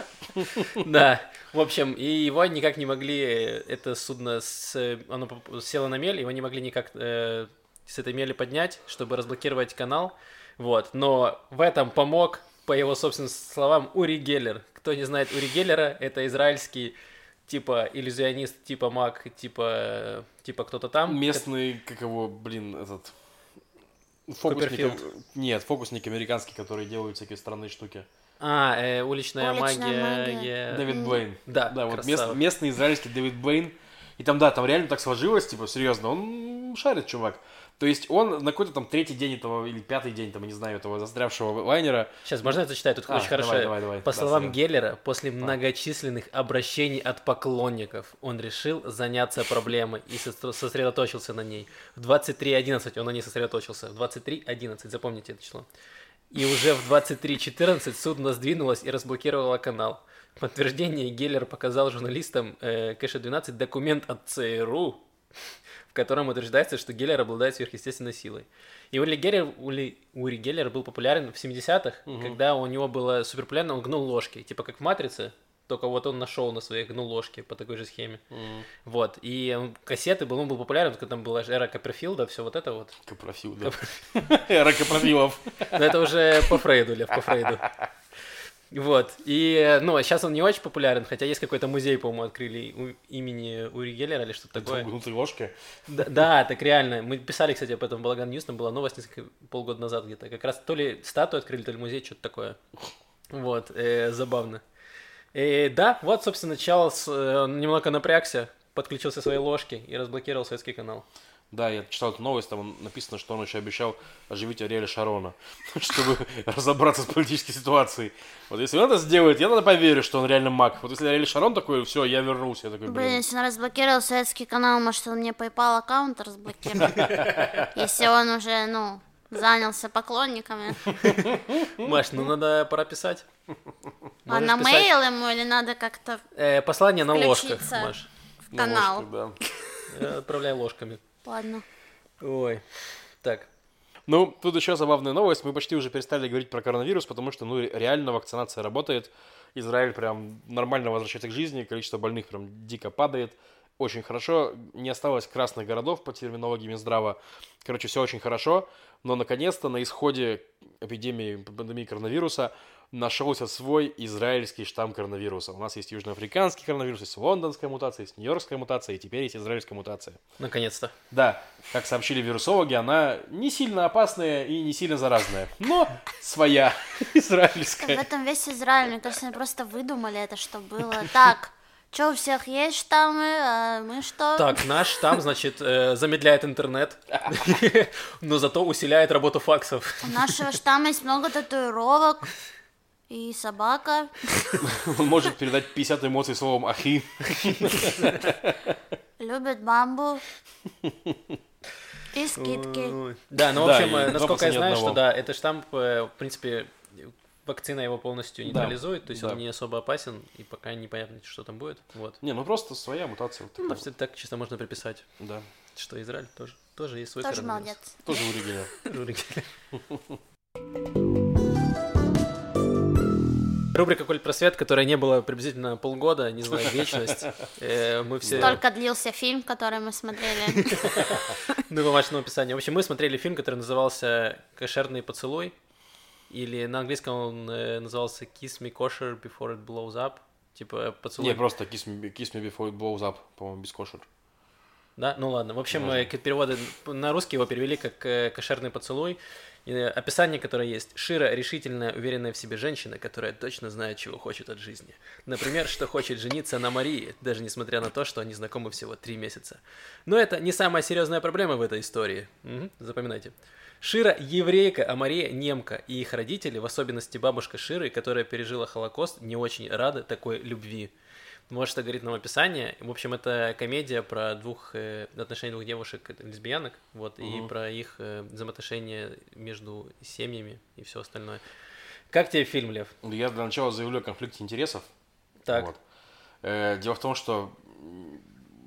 Да, в общем, и его никак не могли, э, это судно, оно село на мель, его не могли никак э, с этой мели поднять, чтобы разблокировать канал, вот, но в этом помог, по его собственным словам, Ури Геллер. Кто не знает Ури Геллера, это израильский типа иллюзионист, типа маг, типа, типа кто-то там. Местный, как его, блин, этот... Фокусник... Нет, фокусник американский, который делают всякие странные штуки. А, э, уличная, Уличная магия. магия. Дэвид М. Блейн. Да, Да, вот мест- местный израильский Дэвид Блейн. И там, да, там реально так сложилось, типа, серьезно, он шарит, чувак. То есть он на какой-то там третий день этого, или пятый день, там, я не знаю, этого застрявшего лайнера. Сейчас, можно я зачитаю? Тут А, очень хорошо. давай, давай, давай. По Да, словам сорян. Геллера, после многочисленных обращений от поклонников, он решил заняться проблемой и сосредо- сосредоточился на ней. В 23.11 он на ней сосредоточился. В 23.11, запомните это число. И уже в 23.14 судно сдвинулось и разблокировало канал. В подтверждение Геллер показал журналистам э, Кэша-12 документ от ЦРУ, в котором утверждается, что Геллер обладает сверхъестественной силой. И Ури Геллер, Ули- Ури Геллер был популярен в 70-х, когда у него было суперпопулярно, он гнул ложки, типа как в «Матрице», только вот он нашел на своих гнул ложки по такой же схеме. Вот, и кассеты был, он был популярен, когда там была эра Копперфилда, все вот это вот. Копрофил, да. Эра Копрофилов. Но это уже по Фрейду, Лев, по Фрейду. Вот, и, ну, сейчас он не очень популярен, хотя есть какой-то музей, по-моему, открыли у- имени Ури Геллера или что-то такое. Гнутые ложки. Да, да, так реально. Мы писали, кстати, об этом в Балаган Ньюс, там была новость несколько полгода назад где-то. Как раз то ли статую открыли, то ли музей, что-то такое. Вот, э, забавно. И да, вот, собственно, Чарльз э, немного напрягся, подключился своей ложке и разблокировал советский канал. Да, я читал эту новость, там написано, что он еще обещал оживить Ариэля Шарона, чтобы разобраться с политической ситуацией. Вот если он это сделает, я тогда поверю, что он реально маг. Вот если Ариэль Шарон такой, все, я вернулся. Я такой, Блин, блин. если он разблокировал советский канал, может, он мне PayPal аккаунт разблокирует? Если он уже, ну, занялся поклонниками. Маш, ну надо пора писать. А на мейл ему или надо как-то э, послание на ложках. Маш. в На канал? да. Э, Отправляй ложками. Ладно. Ой. Так. Ну, тут еще забавная новость. Мы почти уже перестали говорить про коронавирус, потому что, ну, реально вакцинация работает. Израиль прям нормально возвращается к жизни, количество больных прям дико падает. Очень хорошо. Не осталось красных городов по терминологии Минздрава. Короче, все очень хорошо. Но, наконец-то, на исходе эпидемии, пандемии коронавируса нашелся свой израильский штамм коронавируса. У нас есть южноафриканский коронавирус, есть лондонская мутация, есть нью-йоркская мутация, и теперь есть израильская мутация. Наконец-то. Да, как сообщили вирусологи, она не сильно опасная и не сильно заразная, но своя, В израильская. этом весь Израиль, мне кажется, они просто выдумали это, что было. Так, что у всех есть штаммы, а мы что? Так, наш штамм, значит, э, замедляет интернет, но зато усиляет работу факсов. У нашего штамма есть много татуировок. И собака. Он может передать 50 эмоций словом «ахи». Любит бамбу. И скидки. Да, ну, в общем, э, насколько я знаю, что да, этот штамп, э, в принципе, вакцина его полностью Да, нейтрализует, то есть да. он не особо опасен, и пока непонятно, что там будет. Вот. Не, ну просто своя мутация. вот Ну, все так чисто можно приписать, Да, что Израиль тоже, тоже есть свой Тоже молодец. тоже урегиля. Рубрика «Коль просвет», которая не была приблизительно полгода, не знаю, вечность. Э, Мы все... Только длился фильм, который мы смотрели. Ну, по вашему описанию. В общем, мы смотрели фильм, который назывался «Кошерный поцелуй», или на английском он э, назывался «Kiss me kosher before it blows up», типа поцелуй. Не, просто kiss me, kiss me before it blows up, по-моему, без кошер. Да, ну ладно. В общем, Можно. э, переводы на русский его перевели как э, «Кошерный поцелуй». И, э, описание, которое есть. Шира – решительная, уверенная в себе женщина, которая точно знает, чего хочет от жизни. Например, что хочет жениться на Марии, даже несмотря на то, что они знакомы всего три месяца. Но это не самая серьезная проблема в этой истории. Мгм, запоминайте. Шира еврейка, а Мария немка, и их родители, в особенности бабушка Ширы, которая пережила Холокост, не очень рады такой любви. Вот что говорит нам описание. В общем, это комедия про двух э, отношения двух девушек лесбиянок, вот, и Мгм. про их э, взаимоотношения между семьями и все остальное. Как тебе фильм, Лев? Я для начала заявлю о конфликте интересов. Так. Вот. Э, Дело в том, что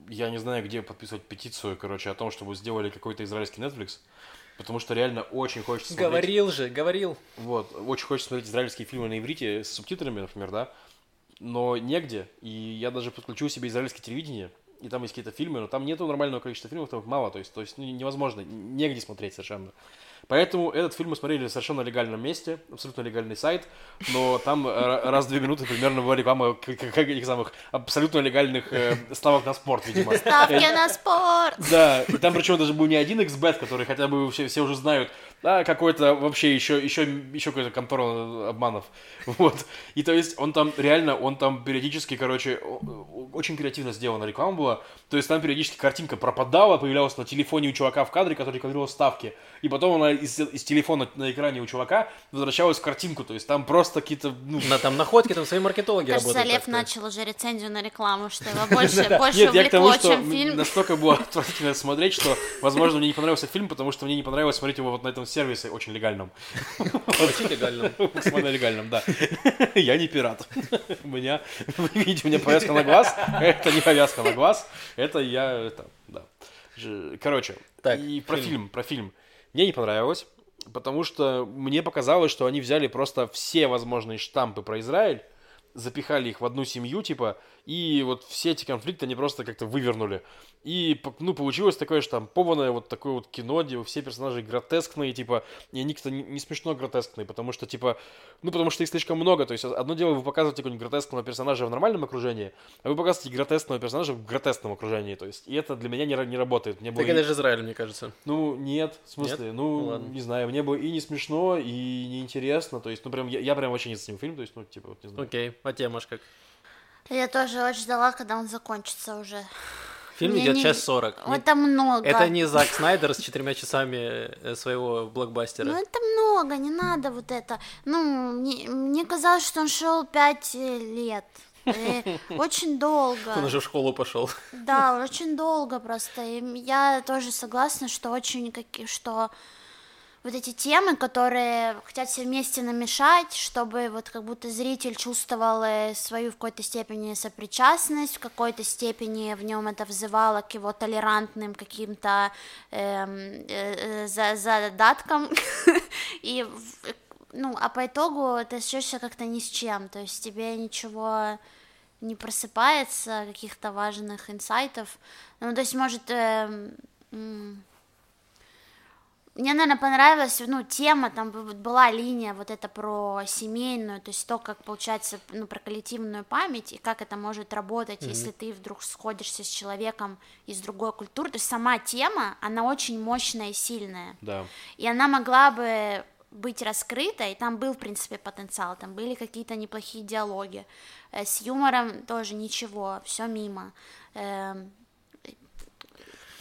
я не знаю, где подписывать петицию, короче, о том, чтобы сделали какой-то израильский Netflix, потому что реально очень хочется смотреть... Говорил же, говорил. Вот, очень хочется смотреть израильские фильмы на иврите с субтитрами, например, да, но негде, и я даже подключил себе израильское телевидение, и там есть какие-то фильмы, но там нету нормального количества фильмов, там их мало, то есть, то есть ну, невозможно, негде смотреть совершенно. Поэтому этот фильм мы смотрели в совершенно легальном месте, абсолютно легальный сайт, но там э, раз в две минуты примерно была реклама к- к- как этих самых абсолютно легальных э, ставок на спорт, видимо. Ставки на спорт. Да, и там причем даже был не один XBet, который хотя бы все, все уже знают, а какой-то вообще еще, еще, еще какой-то контора обманов. Вот. И то есть он там реально, он там периодически, короче, очень креативно сделана реклама была. То есть там периодически картинка пропадала, появлялась на телефоне у чувака в кадре, который рекламировал ставки. И потом она из, из телефона на экране у чувака возвращалась в картинку. То есть там просто какие-то, ну, На там находки, там свои маркетологи Кажется, работают. Лев начал уже рецензию на рекламу, что его больше, больше Нет, я к тому, увлекло, что чем фильм. настолько было отвратительно смотреть, что, возможно, мне не понравился фильм, потому что мне не понравилось смотреть его вот на этом сервисе очень легальном. Очень легально. Максимально легальном, да. Я не пират. У меня, вы видите, у меня повязка на глаз. Это не повязка на глаз. Это я, это, да. Короче, Так, и про фильм. фильм, про фильм. Мне не понравилось, потому что мне показалось, что они взяли просто все возможные штампы про Израиль, запихали их в одну семью, типа, и вот все эти конфликты они просто как-то вывернули. И, ну, получилось такое штампованное вот такое вот кино, где все персонажи гротескные, типа, и они как-то не, смешно гротескные, потому что, типа, ну, потому что их слишком много, то есть одно дело вы показываете какого-нибудь гротескного персонажа в нормальном окружении, а вы показываете гротескного персонажа в гротескном окружении, то есть, и это для меня не, не работает. Мне было Так это же Израиль, мне кажется. ну, нет, в смысле, Нет? ну, Ну, ладно. не знаю, мне было и не смешно, и неинтересно, то есть, ну, прям, я, я прям вообще не заценил фильм, то есть, ну, типа, вот не знаю. Окей, а тебе, Маш, как? Я тоже очень ждала, когда он закончится уже. Фильм Мне идет не- час сорок. Это много. Это не Зак Снайдер с четырьмя часами э, своего блокбастера. Ну это много, не надо вот это. Ну, мне, мне казалось, что он шел пять э, лет. Э, Очень долго. Он уже в школу пошел. Да, очень долго просто. И я тоже согласна, что очень какие, что вот эти темы, которые хотят все вместе намешать, чтобы вот как будто зритель чувствовал э, свою в какой-то степени сопричастность, в какой-то степени в нем это взывало к его толерантным каким-то эм, э, э, за- задаткам. И ну, а по итогу ты ощущаешься как-то ни с чем, то есть тебе ничего не просыпается, каких-то важных инсайтов. Ну, то есть, может, эм, мне, наверное, понравилась, ну, тема, там была линия вот это про семейную, то есть то, как получается, ну, про коллективную память, и как это может работать, если ты вдруг сходишься с человеком из другой культуры, то есть сама тема, она очень мощная и сильная, Да. и она могла бы быть раскрыта, и там был, в принципе, потенциал, там были какие-то неплохие диалоги, Э, с юмором тоже ничего, все мимо.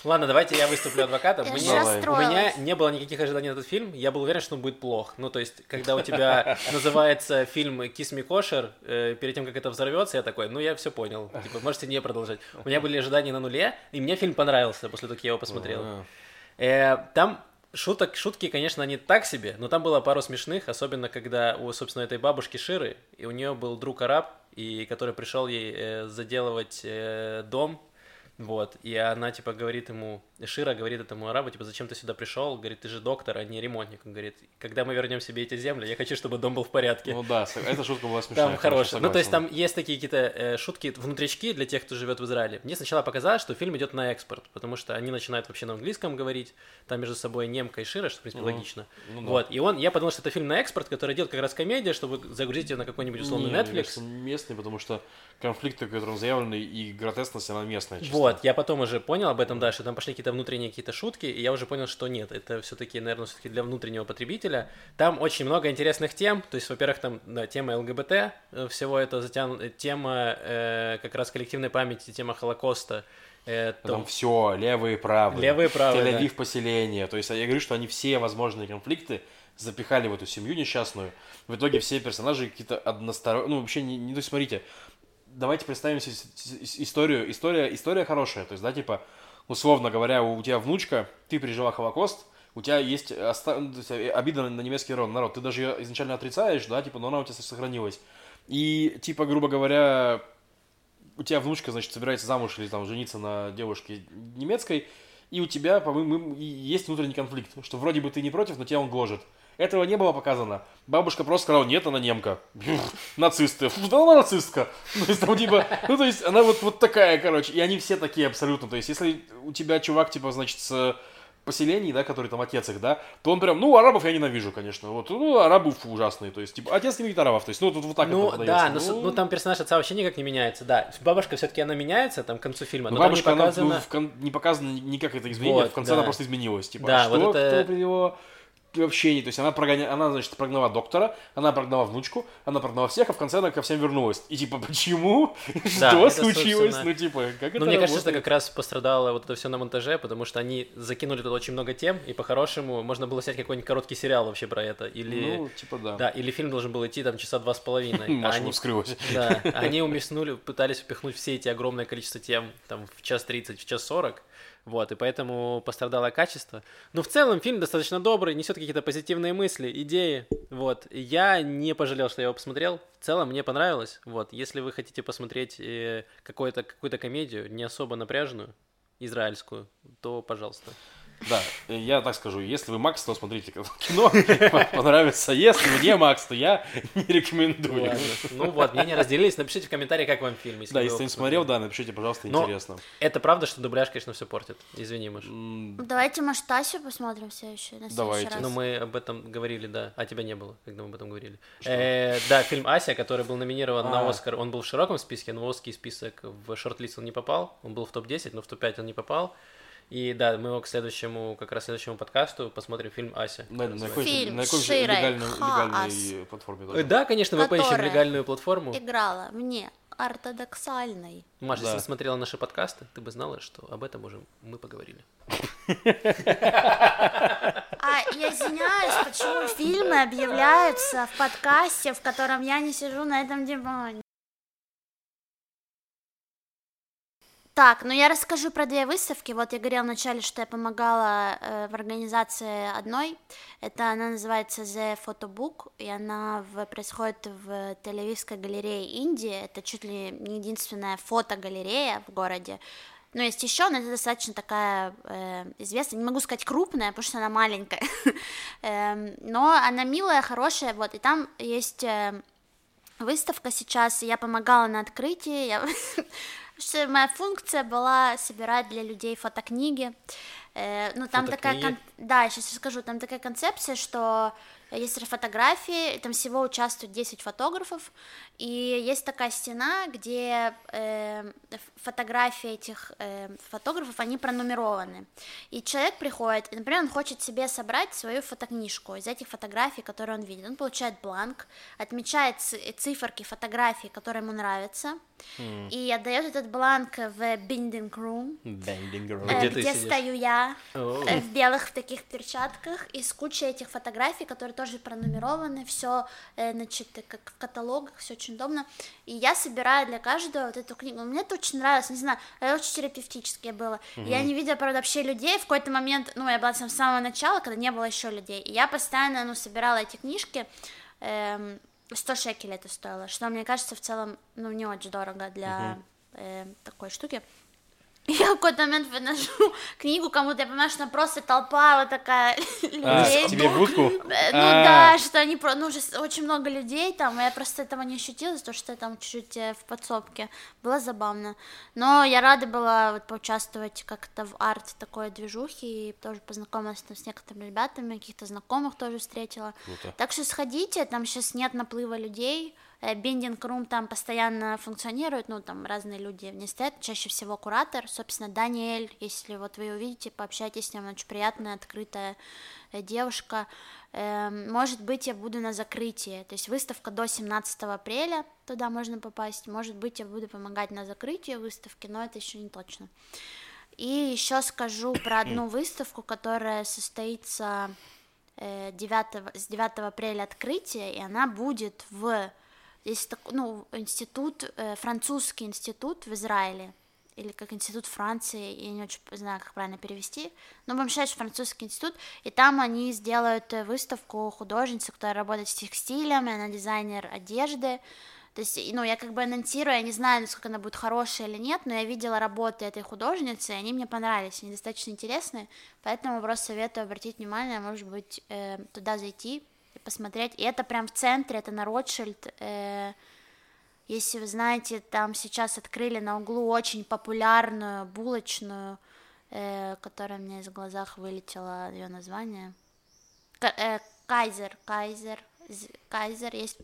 Ладно, давайте я выступлю адвокатом. Мне-. У меня не было никаких ожиданий на этот фильм. Я был уверен, что он будет плох. Ну, то есть, когда у тебя называется фильм «Kiss me kosher», э, перед тем, как это взорвется, я такой, ну, я все понял. Типа, можете не продолжать. У меня были ожидания на нуле, и мне фильм понравился после того, как я его посмотрел. Э, Там шуток, шутки, конечно, они так себе, но там было пару смешных, особенно когда у, собственно, этой бабушки Ширы, и у нее был друг араб, и который пришел ей э, заделывать э, дом, вот, и она, типа, говорит ему, Шира говорит этому арабу, типа, зачем ты сюда пришел? Говорит, ты же доктор, а не ремонтник. Он говорит, когда мы вернем себе эти земли, я хочу, чтобы дом был в порядке. Ну да, эта шутка была смешная. Там хорошая. Ну, то есть там есть такие какие-то э, шутки внутрички для тех, кто живет в Израиле. Мне сначала показалось, что фильм идет на экспорт, потому что они начинают вообще на английском говорить, там между собой немка и шира, что, в принципе, Мгм. логично. Ну да. Вот, и он, я подумал, что это фильм на экспорт, который делает как раз комедия, чтобы загрузить ее на какой-нибудь условный Не, мне Netflix. кажется, местный, потому что конфликты, которые заявлены, и гротескность, она местная. чисто. Вот, я потом уже понял об этом дальше, там пошли какие-то внутренние какие-то шутки, и я уже понял, что нет, это все-таки, наверное, все-таки для внутреннего потребителя. Там очень много интересных тем, то есть, во-первых, там да, тема ЛГБТ, э, всего это затянуто, тема э, как раз коллективной памяти, тема Холокоста, это... Там все, левые и правые. Левые и правые, Тель-Авив да. поселение. То есть я говорю, что они все возможные конфликты запихали в эту семью несчастную. В итоге все персонажи какие-то односторонние. Ну, вообще, не, не то есть, смотрите, давайте представим себе историю. История, история хорошая. То есть, да, типа, условно говоря, у тебя внучка, ты пережила Холокост, у тебя есть оста... обида на немецкий народ. Ты даже ее изначально отрицаешь, да, типа, но она у тебя сохранилась. И, типа, грубо говоря, у тебя внучка, значит, собирается замуж или там жениться на девушке немецкой, и у тебя, по-моему, есть внутренний конфликт, что вроде бы ты не против, но тебя он гложет. Этого не было показано. Бабушка просто сказала, нет, она немка. Нацисты. Да она нацистка. Ну, то есть, там, типа, ну, то есть, она вот, вот такая, короче. И они все такие абсолютно. То есть, если у тебя чувак, типа, значит, с поселений, да, который там отец их, да, то он прям, ну, арабов я ненавижу, конечно, вот, ну, арабы фу, ужасные, то есть, типа, отец не видит арабов, то есть, ну, тут вот так ну, это да, ну, ну, там персонаж отца вообще никак не меняется, да, бабушка все-таки она меняется, там, к концу фильма, но, но бабушка, там не показано... Она, ну, в кон... не показано никак это изменение, вот, в конце да. она просто изменилась, типа, да, а что, вот это... кто привело вообще не, то есть она, прогоня... она, значит, прогнала доктора, она прогнала внучку, она прогнала всех, а в конце она ко всем вернулась. И типа, почему? Да, что случилось? Ну, типа, как ну, это мне кажется, что как раз пострадало вот это все на монтаже, потому что они закинули туда очень много тем, и по-хорошему можно было снять какой-нибудь короткий сериал вообще про это. Или... Ну, типа, да. Да, или фильм должен был идти там часа два с половиной. Маша они... вскрылась. Да, они уместнули, пытались упихнуть все эти огромное количество тем там в час тридцать, в час сорок, вот, и поэтому пострадало качество. Но в целом фильм достаточно добрый, несет какие-то позитивные мысли, идеи, вот. Я не пожалел, что я его посмотрел. В целом мне понравилось, вот. Если вы хотите посмотреть э, какую-то какую-то комедию, не особо напряженную, израильскую, то пожалуйста. Да, я так скажу, если вы Макс, то смотрите кино, понравится. Если мне Макс, то я не рекомендую. Ладно. Ну вот, мнения разделились. Напишите в комментариях, как вам фильм. Если да, если не смотрел, да, напишите, пожалуйста, Но интересно. Это правда, что дубляж, конечно, все портит. Извини, Маш. Давайте, может, Тасю посмотрим все еще. Давайте. Раз. Ну, мы об этом говорили, да. А тебя не было, когда мы об этом говорили. Э, да, фильм Ася, который был номинирован на а. Оскар, он был в широком списке, но в узкий список в шорт-лист он не попал. Он был в топ-10, но в топ-5 он не попал. И да, мы его к следующему, как раз следующему подкасту посмотрим фильм Ася. На, на какой, фильм на какой же легальной, легальной платформе? Даже? Да, конечно, мы поищем легальную платформу. Играла мне ортодоксальной. Маша, да. если ты смотрела наши подкасты, ты бы знала, что об этом уже мы поговорили. А я извиняюсь, почему фильмы объявляются в подкасте, в котором я не сижу на этом диване? Так, ну я расскажу про две выставки. Вот я говорила вначале, что я помогала э, в организации одной. Это она называется The Photo Book, и она в, происходит в Тель-Авивской галерее Индии. Это чуть ли не единственная фотогалерея в городе. Но есть еще, но это достаточно такая э, известная, не могу сказать крупная, потому что она маленькая, эм, но она милая, хорошая, вот, и там есть э, выставка сейчас, я помогала на открытии, я что моя функция была собирать для людей фотокниги. Э, ну, там фотокниги. такая... Кон... Да, сейчас расскажу. Там такая концепция, что есть фотографии, там всего участвуют 10 фотографов, и есть такая стена, где э, фотографии этих э, фотографов, они пронумерованы. И человек приходит, и, например, он хочет себе собрать свою фотокнижку из этих фотографий, которые он видит. Он получает бланк, отмечает циферки фотографий, которые ему нравятся, mm. и отдает этот бланк в binding room, binding room. Э, где, где стою я, oh. э, в белых таких перчатках, и с кучей этих фотографий, которые тоже пронумерованы, все, э, значит, как в каталогах, все очень удобно. И я собираю для каждого вот эту книгу. Мне это очень нравилось, не знаю, это очень терапевтическое было. Угу. Я не видела, правда, вообще людей. В какой-то момент, ну, я была там с самого начала, когда не было еще людей. И я постоянно, ну, собирала эти книжки. Эм, 100 шекелей это стоило, что, мне кажется, в целом, ну, не очень дорого для угу. э, такой штуки. Я в какой-то момент выношу книгу кому-то, я понимаю, что там просто толпа вот такая а, людей. тебе будку? Э, ну а. да, что они, ну уже очень много людей там, я просто этого не ощутила, то что я там чуть-чуть э, в подсобке, было забавно. Но я рада была вот поучаствовать как-то в арт такой движухи, и тоже познакомилась там с некоторыми ребятами, каких-то знакомых тоже встретила. Так что сходите, там сейчас нет наплыва людей, Бендинг-рум там постоянно функционирует, ну, там разные люди в ней стоят, чаще всего куратор, собственно, Даниэль, если вот вы увидите, пообщайтесь с ним, очень приятная, открытая э, девушка. Эм, может быть, я буду на закрытии, то есть выставка до 17 апреля, туда можно попасть, может быть, я буду помогать на закрытии выставки, но это еще не точно. И еще скажу про одну выставку, которая состоится 9, э, с 9 апреля открытие, и она будет в Здесь ну, институт, э, французский институт в Израиле, или как институт Франции, я не очень знаю, как правильно перевести, но будем считать, французский институт, и там они сделают э, выставку художницы, которая работает с текстилем, и она дизайнер одежды, то есть, ну, я как бы анонсирую, я не знаю, насколько она будет хорошая или нет, но я видела работы этой художницы, и они мне понравились, они достаточно интересные, поэтому просто советую обратить внимание, может быть, э, туда зайти, посмотреть. И это прям в центре, это на Ротшильд. Э, если вы знаете, там сейчас открыли на углу очень популярную булочную, э, которая мне из глазах вылетела ее название. К- э, Кайзер, Кайзер, Кайзер есть.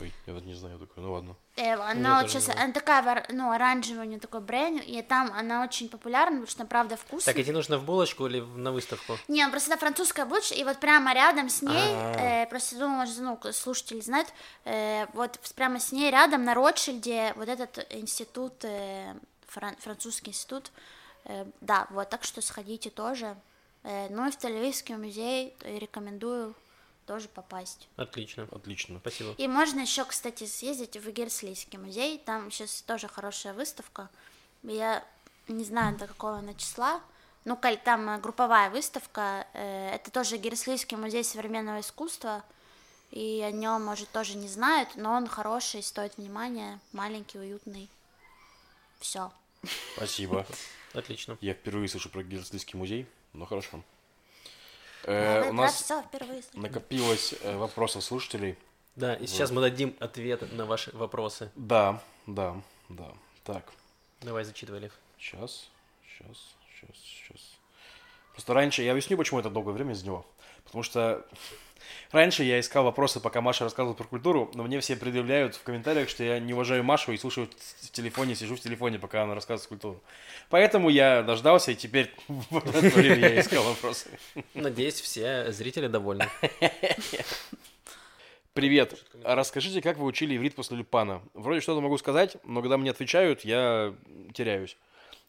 Ой, я вот не знаю такое, ну ладно. Э, она вот сейчас, она такая, ну, оранжевая, у нее такой бренд, и там она очень популярна, потому что, правда, вкусная. Так, идти нужно в булочку или на выставку? Не, просто это французская булочка, и вот прямо рядом с ней, э, просто думаю, может, ну, слушатели знают, э, вот прямо с ней рядом на Ротшильде вот этот институт, э, фран- французский институт, э, да, вот, так что сходите тоже. Э, ну и в Тель-Авивский музей рекомендую тоже попасть. Отлично. Отлично. Спасибо. И можно еще, кстати, съездить в Герслийский музей. Там сейчас тоже хорошая выставка. Я не знаю, до какого она числа. Ну, там э, групповая выставка. Э, это тоже Герслийский музей современного искусства. И о нем, может, тоже не знают, но он хороший, стоит внимания, маленький, уютный. Все. Спасибо. Отлично. Я впервые слышу про Герслийский музей, но хорошо. Э, у нас накопилось э, вопросов слушателей. Да, и сейчас мы дадим ответ на ваши вопросы. Да, да, да. Так. Давай зачитывай, Лев. Сейчас, сейчас, сейчас, сейчас. Просто раньше, я объясню, почему это долгое время заняло. Потому что Раньше я искал вопросы, пока Маша рассказывала про культуру, но мне все предъявляют в комментариях, что я не уважаю Машу и слушаю в телефоне, сижу в телефоне, пока она рассказывает культуру. Поэтому я дождался, и теперь в это время я искал вопросы. Надеюсь, все зрители довольны. Привет. Расскажите, как вы учили иврит после Люпана? Вроде что-то могу сказать, но когда мне отвечают, я теряюсь.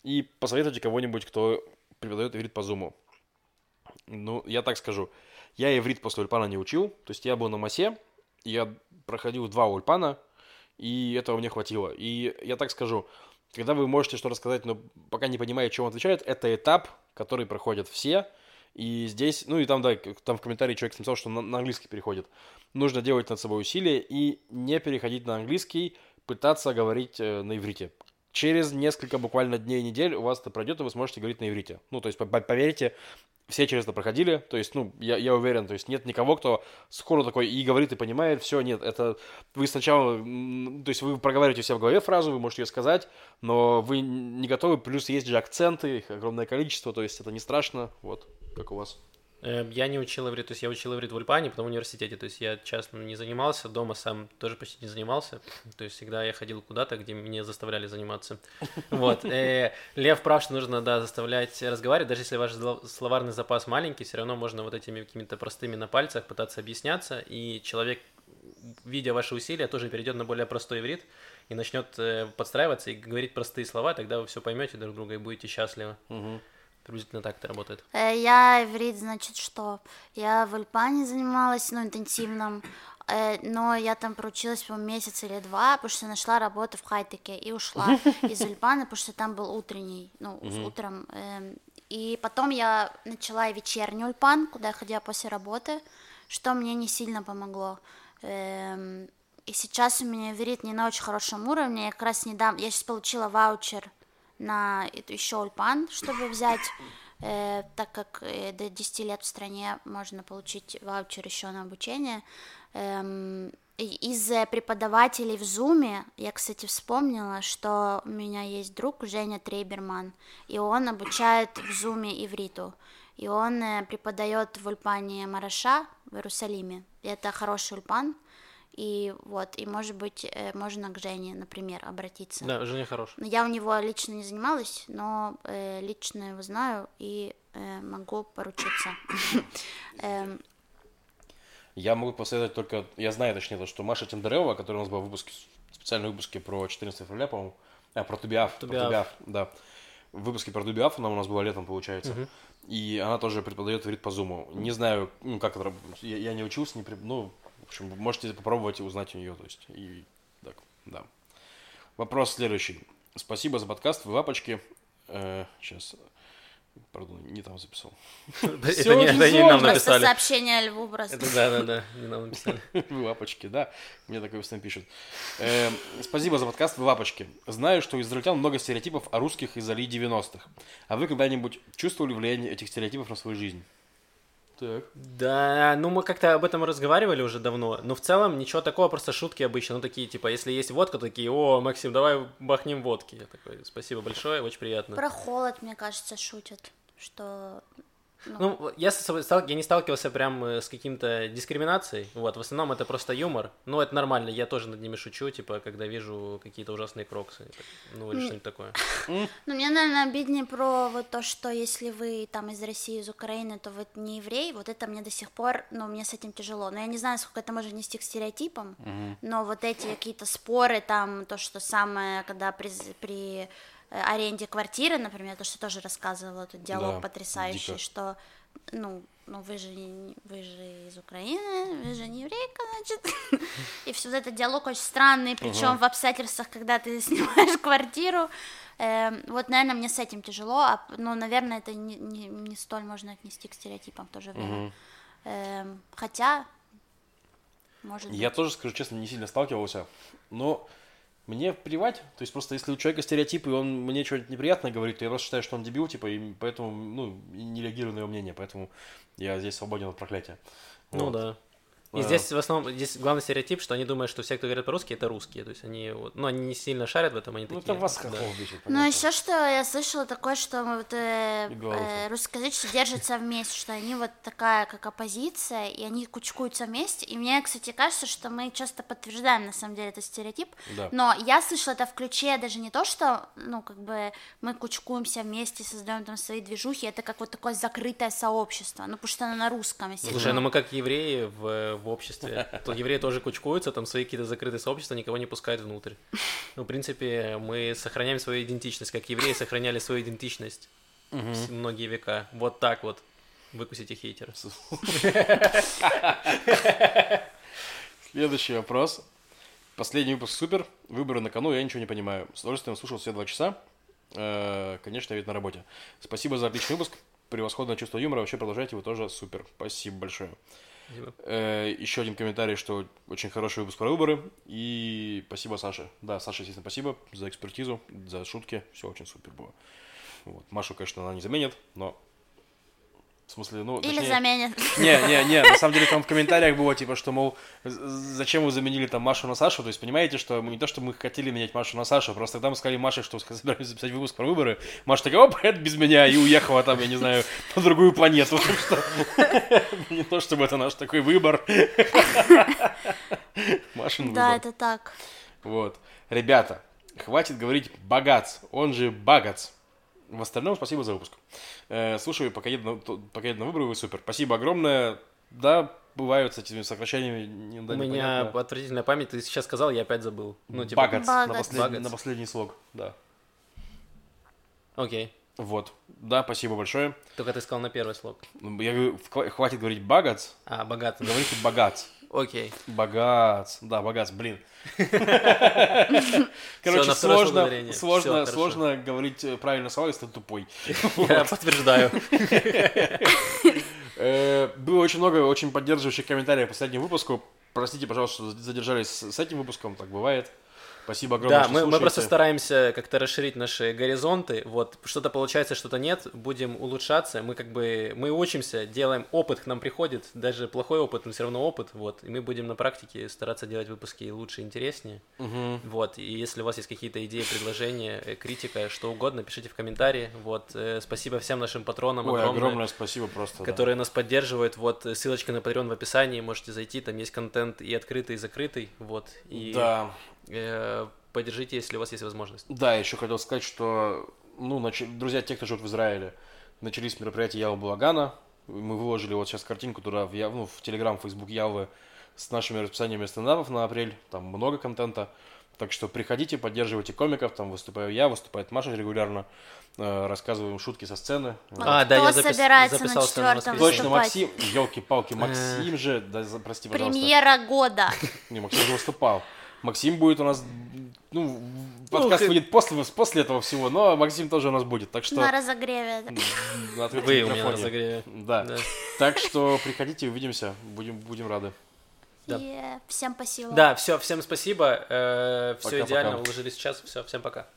И посоветуйте кого-нибудь, кто преподает иврит по зуму. Ну, я так скажу. Я иврит после ульпана не учил, то есть я был на массе, я проходил два ульпана, и этого мне хватило. И я так скажу, когда вы можете что рассказать, но пока не понимаете, чем он отвечает, это этап, который проходят все, и здесь, ну и там, да, там в комментарии человек написал, что на, на английский переходит. Нужно делать над собой усилия и не переходить на английский, пытаться говорить э, на иврите через несколько буквально дней, недель у вас это пройдет, и вы сможете говорить на иврите. Ну, то есть, поверьте, все через это проходили, то есть, ну, я, я уверен, то есть нет никого, кто скоро такой и говорит, и понимает, все, нет, это вы сначала, то есть вы проговариваете себя в голове фразу, вы можете ее сказать, но вы не готовы, плюс есть же акценты, их огромное количество, то есть это не страшно, вот, как у вас. Эм, я не учил иврит, то есть я учил иврит в Ульпане, потом в университете, то есть я частно не занимался, дома сам тоже почти не занимался, то есть всегда я ходил куда-то, где меня заставляли заниматься. Вот. Э, Лев прав, что нужно, да, заставлять разговаривать, даже если ваш словарный запас маленький, все равно можно вот этими какими-то простыми на пальцах пытаться объясняться, и человек, видя ваши усилия, тоже перейдет на более простой иврит и начнет э, подстраиваться и говорить простые слова, тогда вы все поймете друг друга и будете счастливы. Угу. Приблизительно так это работает. Э, я иврит, значит, что? Я в Ульпане занималась, ну, интенсивном, э, но я там проучилась, по месяц или два, потому что нашла работу в Хайтеке и ушла из Ульпана, потому что там был утренний, ну, утром. Эм, и потом я начала вечерний Ульпан, куда я ходила после работы, что мне не сильно помогло. Эм, и сейчас у меня иврит не на очень хорошем уровне, я как раз недавно, я сейчас получила ваучер на еще ульпан, чтобы взять, э, так как э, до 10 лет в стране можно получить ваучер еще на обучение. Эм, из преподавателей в Зуме я, кстати, вспомнила, что у меня есть друг Женя Трейберман, и он обучает в Зуме ивриту. И он э, преподает в Ульпане Мараша в Иерусалиме. И это хороший ульпан, И вот, и может быть, э, можно к Жене, например, обратиться. Да, Женя хорош. Но Я у него лично не занималась, но э, лично его знаю и э, могу поручиться. Эм, Я могу посоветовать только, я знаю точнее, то, что Маша Тендерева, которая у нас была в выпуске, в специальном выпуске про 14 февраля, по-моему, а, про Тубиаф, про Тубиаф. Тубиаф, да. В выпуске про Тубиаф она у нас была летом, получается. И она тоже преподает иврит по зуму. Не знаю, ну, как это работает. Я, я не учился, не при- ну, в общем, можете попробовать и узнать у нее, то есть. И так, да. Вопрос следующий. Спасибо за подкаст, вы лапочки. сейчас, пардон, не там записал. Это не нам написали. сообщение Льву просто. Это да-да-да, не нам написали. Вы лапочки, да. Мне такое постоянно пишут. Эм, спасибо за подкаст, вы лапочки. Знаю, что у израильтян много стереотипов о русских из Али 90-х. А вы когда-нибудь чувствовали влияние этих стереотипов на свою жизнь? Так. Да, ну мы как-то об этом разговаривали уже давно, но в целом ничего такого, просто шутки обычно, ну такие, типа, если есть водка, такие, о, Максим, давай бахнем водки. Я такой, спасибо большое, очень приятно. Про холод, мне кажется, шутят, что... Ну, я, с собой стал- я не сталкивался прям э, с каким-то дискриминацией, вот, в основном это просто юмор, но это нормально, я тоже над ними шучу, типа, когда вижу какие-то ужасные кроксы, ну, или что-нибудь такое. Ну, мне, наверное, обиднее про вот то, что если вы там из России, из Украины, то вы не еврей, вот это мне до сих пор, ну, мне с этим тяжело. Но я не знаю, сколько это может нести к стереотипам, но вот эти какие-то споры там, то, что самое, когда при, при аренде квартиры, например, то, что тоже рассказывала, этот диалог Да, потрясающий, дико. что, ну, ну вы же, вы же из Украины, вы же не еврейка, значит. И все этот диалог очень странный, причем в обстоятельствах, когда ты снимаешь квартиру. Эм, вот, наверное, мне с этим тяжело, а, ну, наверное, это не, не, не столь можно отнести к стереотипам в то же время. Эм, хотя, может Я быть. тоже, скажу честно, не сильно сталкивался, но мне плевать. То есть просто если у человека стереотипы, и он мне что-нибудь неприятное говорит, то я просто считаю, что он дебил, типа, и поэтому, ну, не реагирую на его мнение, поэтому я здесь свободен от проклятия. Ну Вот. да. И здесь в основном, здесь главный стереотип, что они думают, что все, кто говорят по-русски, это русские, то есть они, вот, ну, они не сильно шарят в этом, они Ну, такие. это вас да. бесит. Ну, еще что я слышала такое, что мы вот, э, э, русскоязычные держатся вместе, что они вот такая, как оппозиция, и они кучкуются вместе. И мне, кстати, кажется, что мы часто подтверждаем, на самом деле, этот стереотип. Да. Но я слышала это в ключе даже не то, что, ну, как бы мы кучкуемся вместе, создаем там свои движухи, это как вот такое закрытое сообщество, ну, потому что оно на русском. Слушай, ну мы как евреи в, в обществе, то евреи тоже кучкуются, там свои какие-то закрытые сообщества, никого не пускают внутрь. Ну, в принципе, мы сохраняем свою идентичность, как евреи сохраняли свою идентичность вс- многие века. Вот так вот. Выкусите хейтера. Следующий вопрос. Последний выпуск супер. Выборы на кону, я ничего не понимаю. С удовольствием слушал все два часа. Э, Конечно, я ведь на работе. Спасибо за отличный выпуск. Превосходное чувство юмора. Вообще продолжайте, вы тоже супер. Спасибо большое. Спасибо. Э, Еще один комментарий, что очень хороший выпуск про выборы. И спасибо Саше. Да, Саше, естественно, спасибо за экспертизу, за шутки. Все очень супер было. Вот. Машу, конечно, она не заменит, но... В смысле, ну... Или точнее- заменят. не, не, не, на самом деле там в комментариях было типа, что, мол, зачем вы заменили там Машу на Сашу, то есть понимаете, что мы не то, что мы хотели менять Машу на Сашу, просто когда мы сказали Маше, что собираемся записать выпуск про выборы, Маша такая, оп, это без меня, и уехала там, я не знаю, на другую планету. Не то, чтобы это наш такой выбор. Машин Да, это так. Вот. Ребята, хватит говорить богац, он же багац. В остальном спасибо за выпуск. Э, слушаю, пока еду, на, пока еду на выборы, вы супер. Спасибо огромное. Да, бывают с этими сокращениями У иногда меня непонятно. отвратительная память, ты сейчас сказал, я опять забыл. Ну, типа, Багац, на, Багац. последний, Багац. на последний слог, да. окей. Вот. Да, спасибо большое. Только ты сказал на первый слог. Ну, Я говорю, хватит говорить багац, А, богатый. говорите богац. Окей. Богац. Да, богац, блин. Короче, сложно, сложно, сложно говорить э, правильно слова, если ты тупой. Я подтверждаю. Э, Было очень много очень поддерживающих комментариев к последнему выпуску. Простите, пожалуйста, что задержались с этим выпуском, так бывает. Спасибо огромное, Да, мы, мы просто стараемся как-то расширить наши горизонты. Вот что-то получается, что-то нет. Будем улучшаться. Мы как бы мы учимся, делаем опыт, к нам приходит. Даже плохой опыт, но все равно опыт. Вот. И мы будем на практике стараться делать выпуски лучше, интереснее. Мгм. Вот. И если у вас есть какие-то идеи, предложения, э, критика, что угодно, пишите в комментарии. Вот. Э, Спасибо всем нашим патронам Ой, огромное, огромное спасибо просто. да. которые нас поддерживают. Вот ссылочка на Patreon в описании. Можете зайти. Там есть контент и открытый, и закрытый. Вот. И Да, поддержите, если у вас есть возможность. да, еще хотел сказать, что, ну, нач- друзья, те, кто живет в Израиле, начались мероприятия Ялы Булагана. Мы выложили вот сейчас картинку туда, в, Я- ну, в Телеграм, Фейсбук Ялвы с нашими расписаниями стендапов на апрель. Там много контента. Так что приходите, поддерживайте комиков. Там выступаю я, выступает Маша регулярно. э, рассказываем шутки со сцены. А, да, Кто я запис- собирается на записался на четвертом. Точно? Максим, елки-палки, Максим же, да, прости, пожалуйста. Премьера года. Не, Максим уже выступал. Максим будет у нас, ну, подкаст ты- выйдет после, после этого всего, но Максим тоже у нас будет, так что... На разогреве. на Вы у меня на разогреве. Да. Да. Так что приходите, увидимся, будем, будем рады. Да. И всем спасибо. Да, все, всем спасибо. все Пока-пока. идеально, уложились в час. Все, всем пока.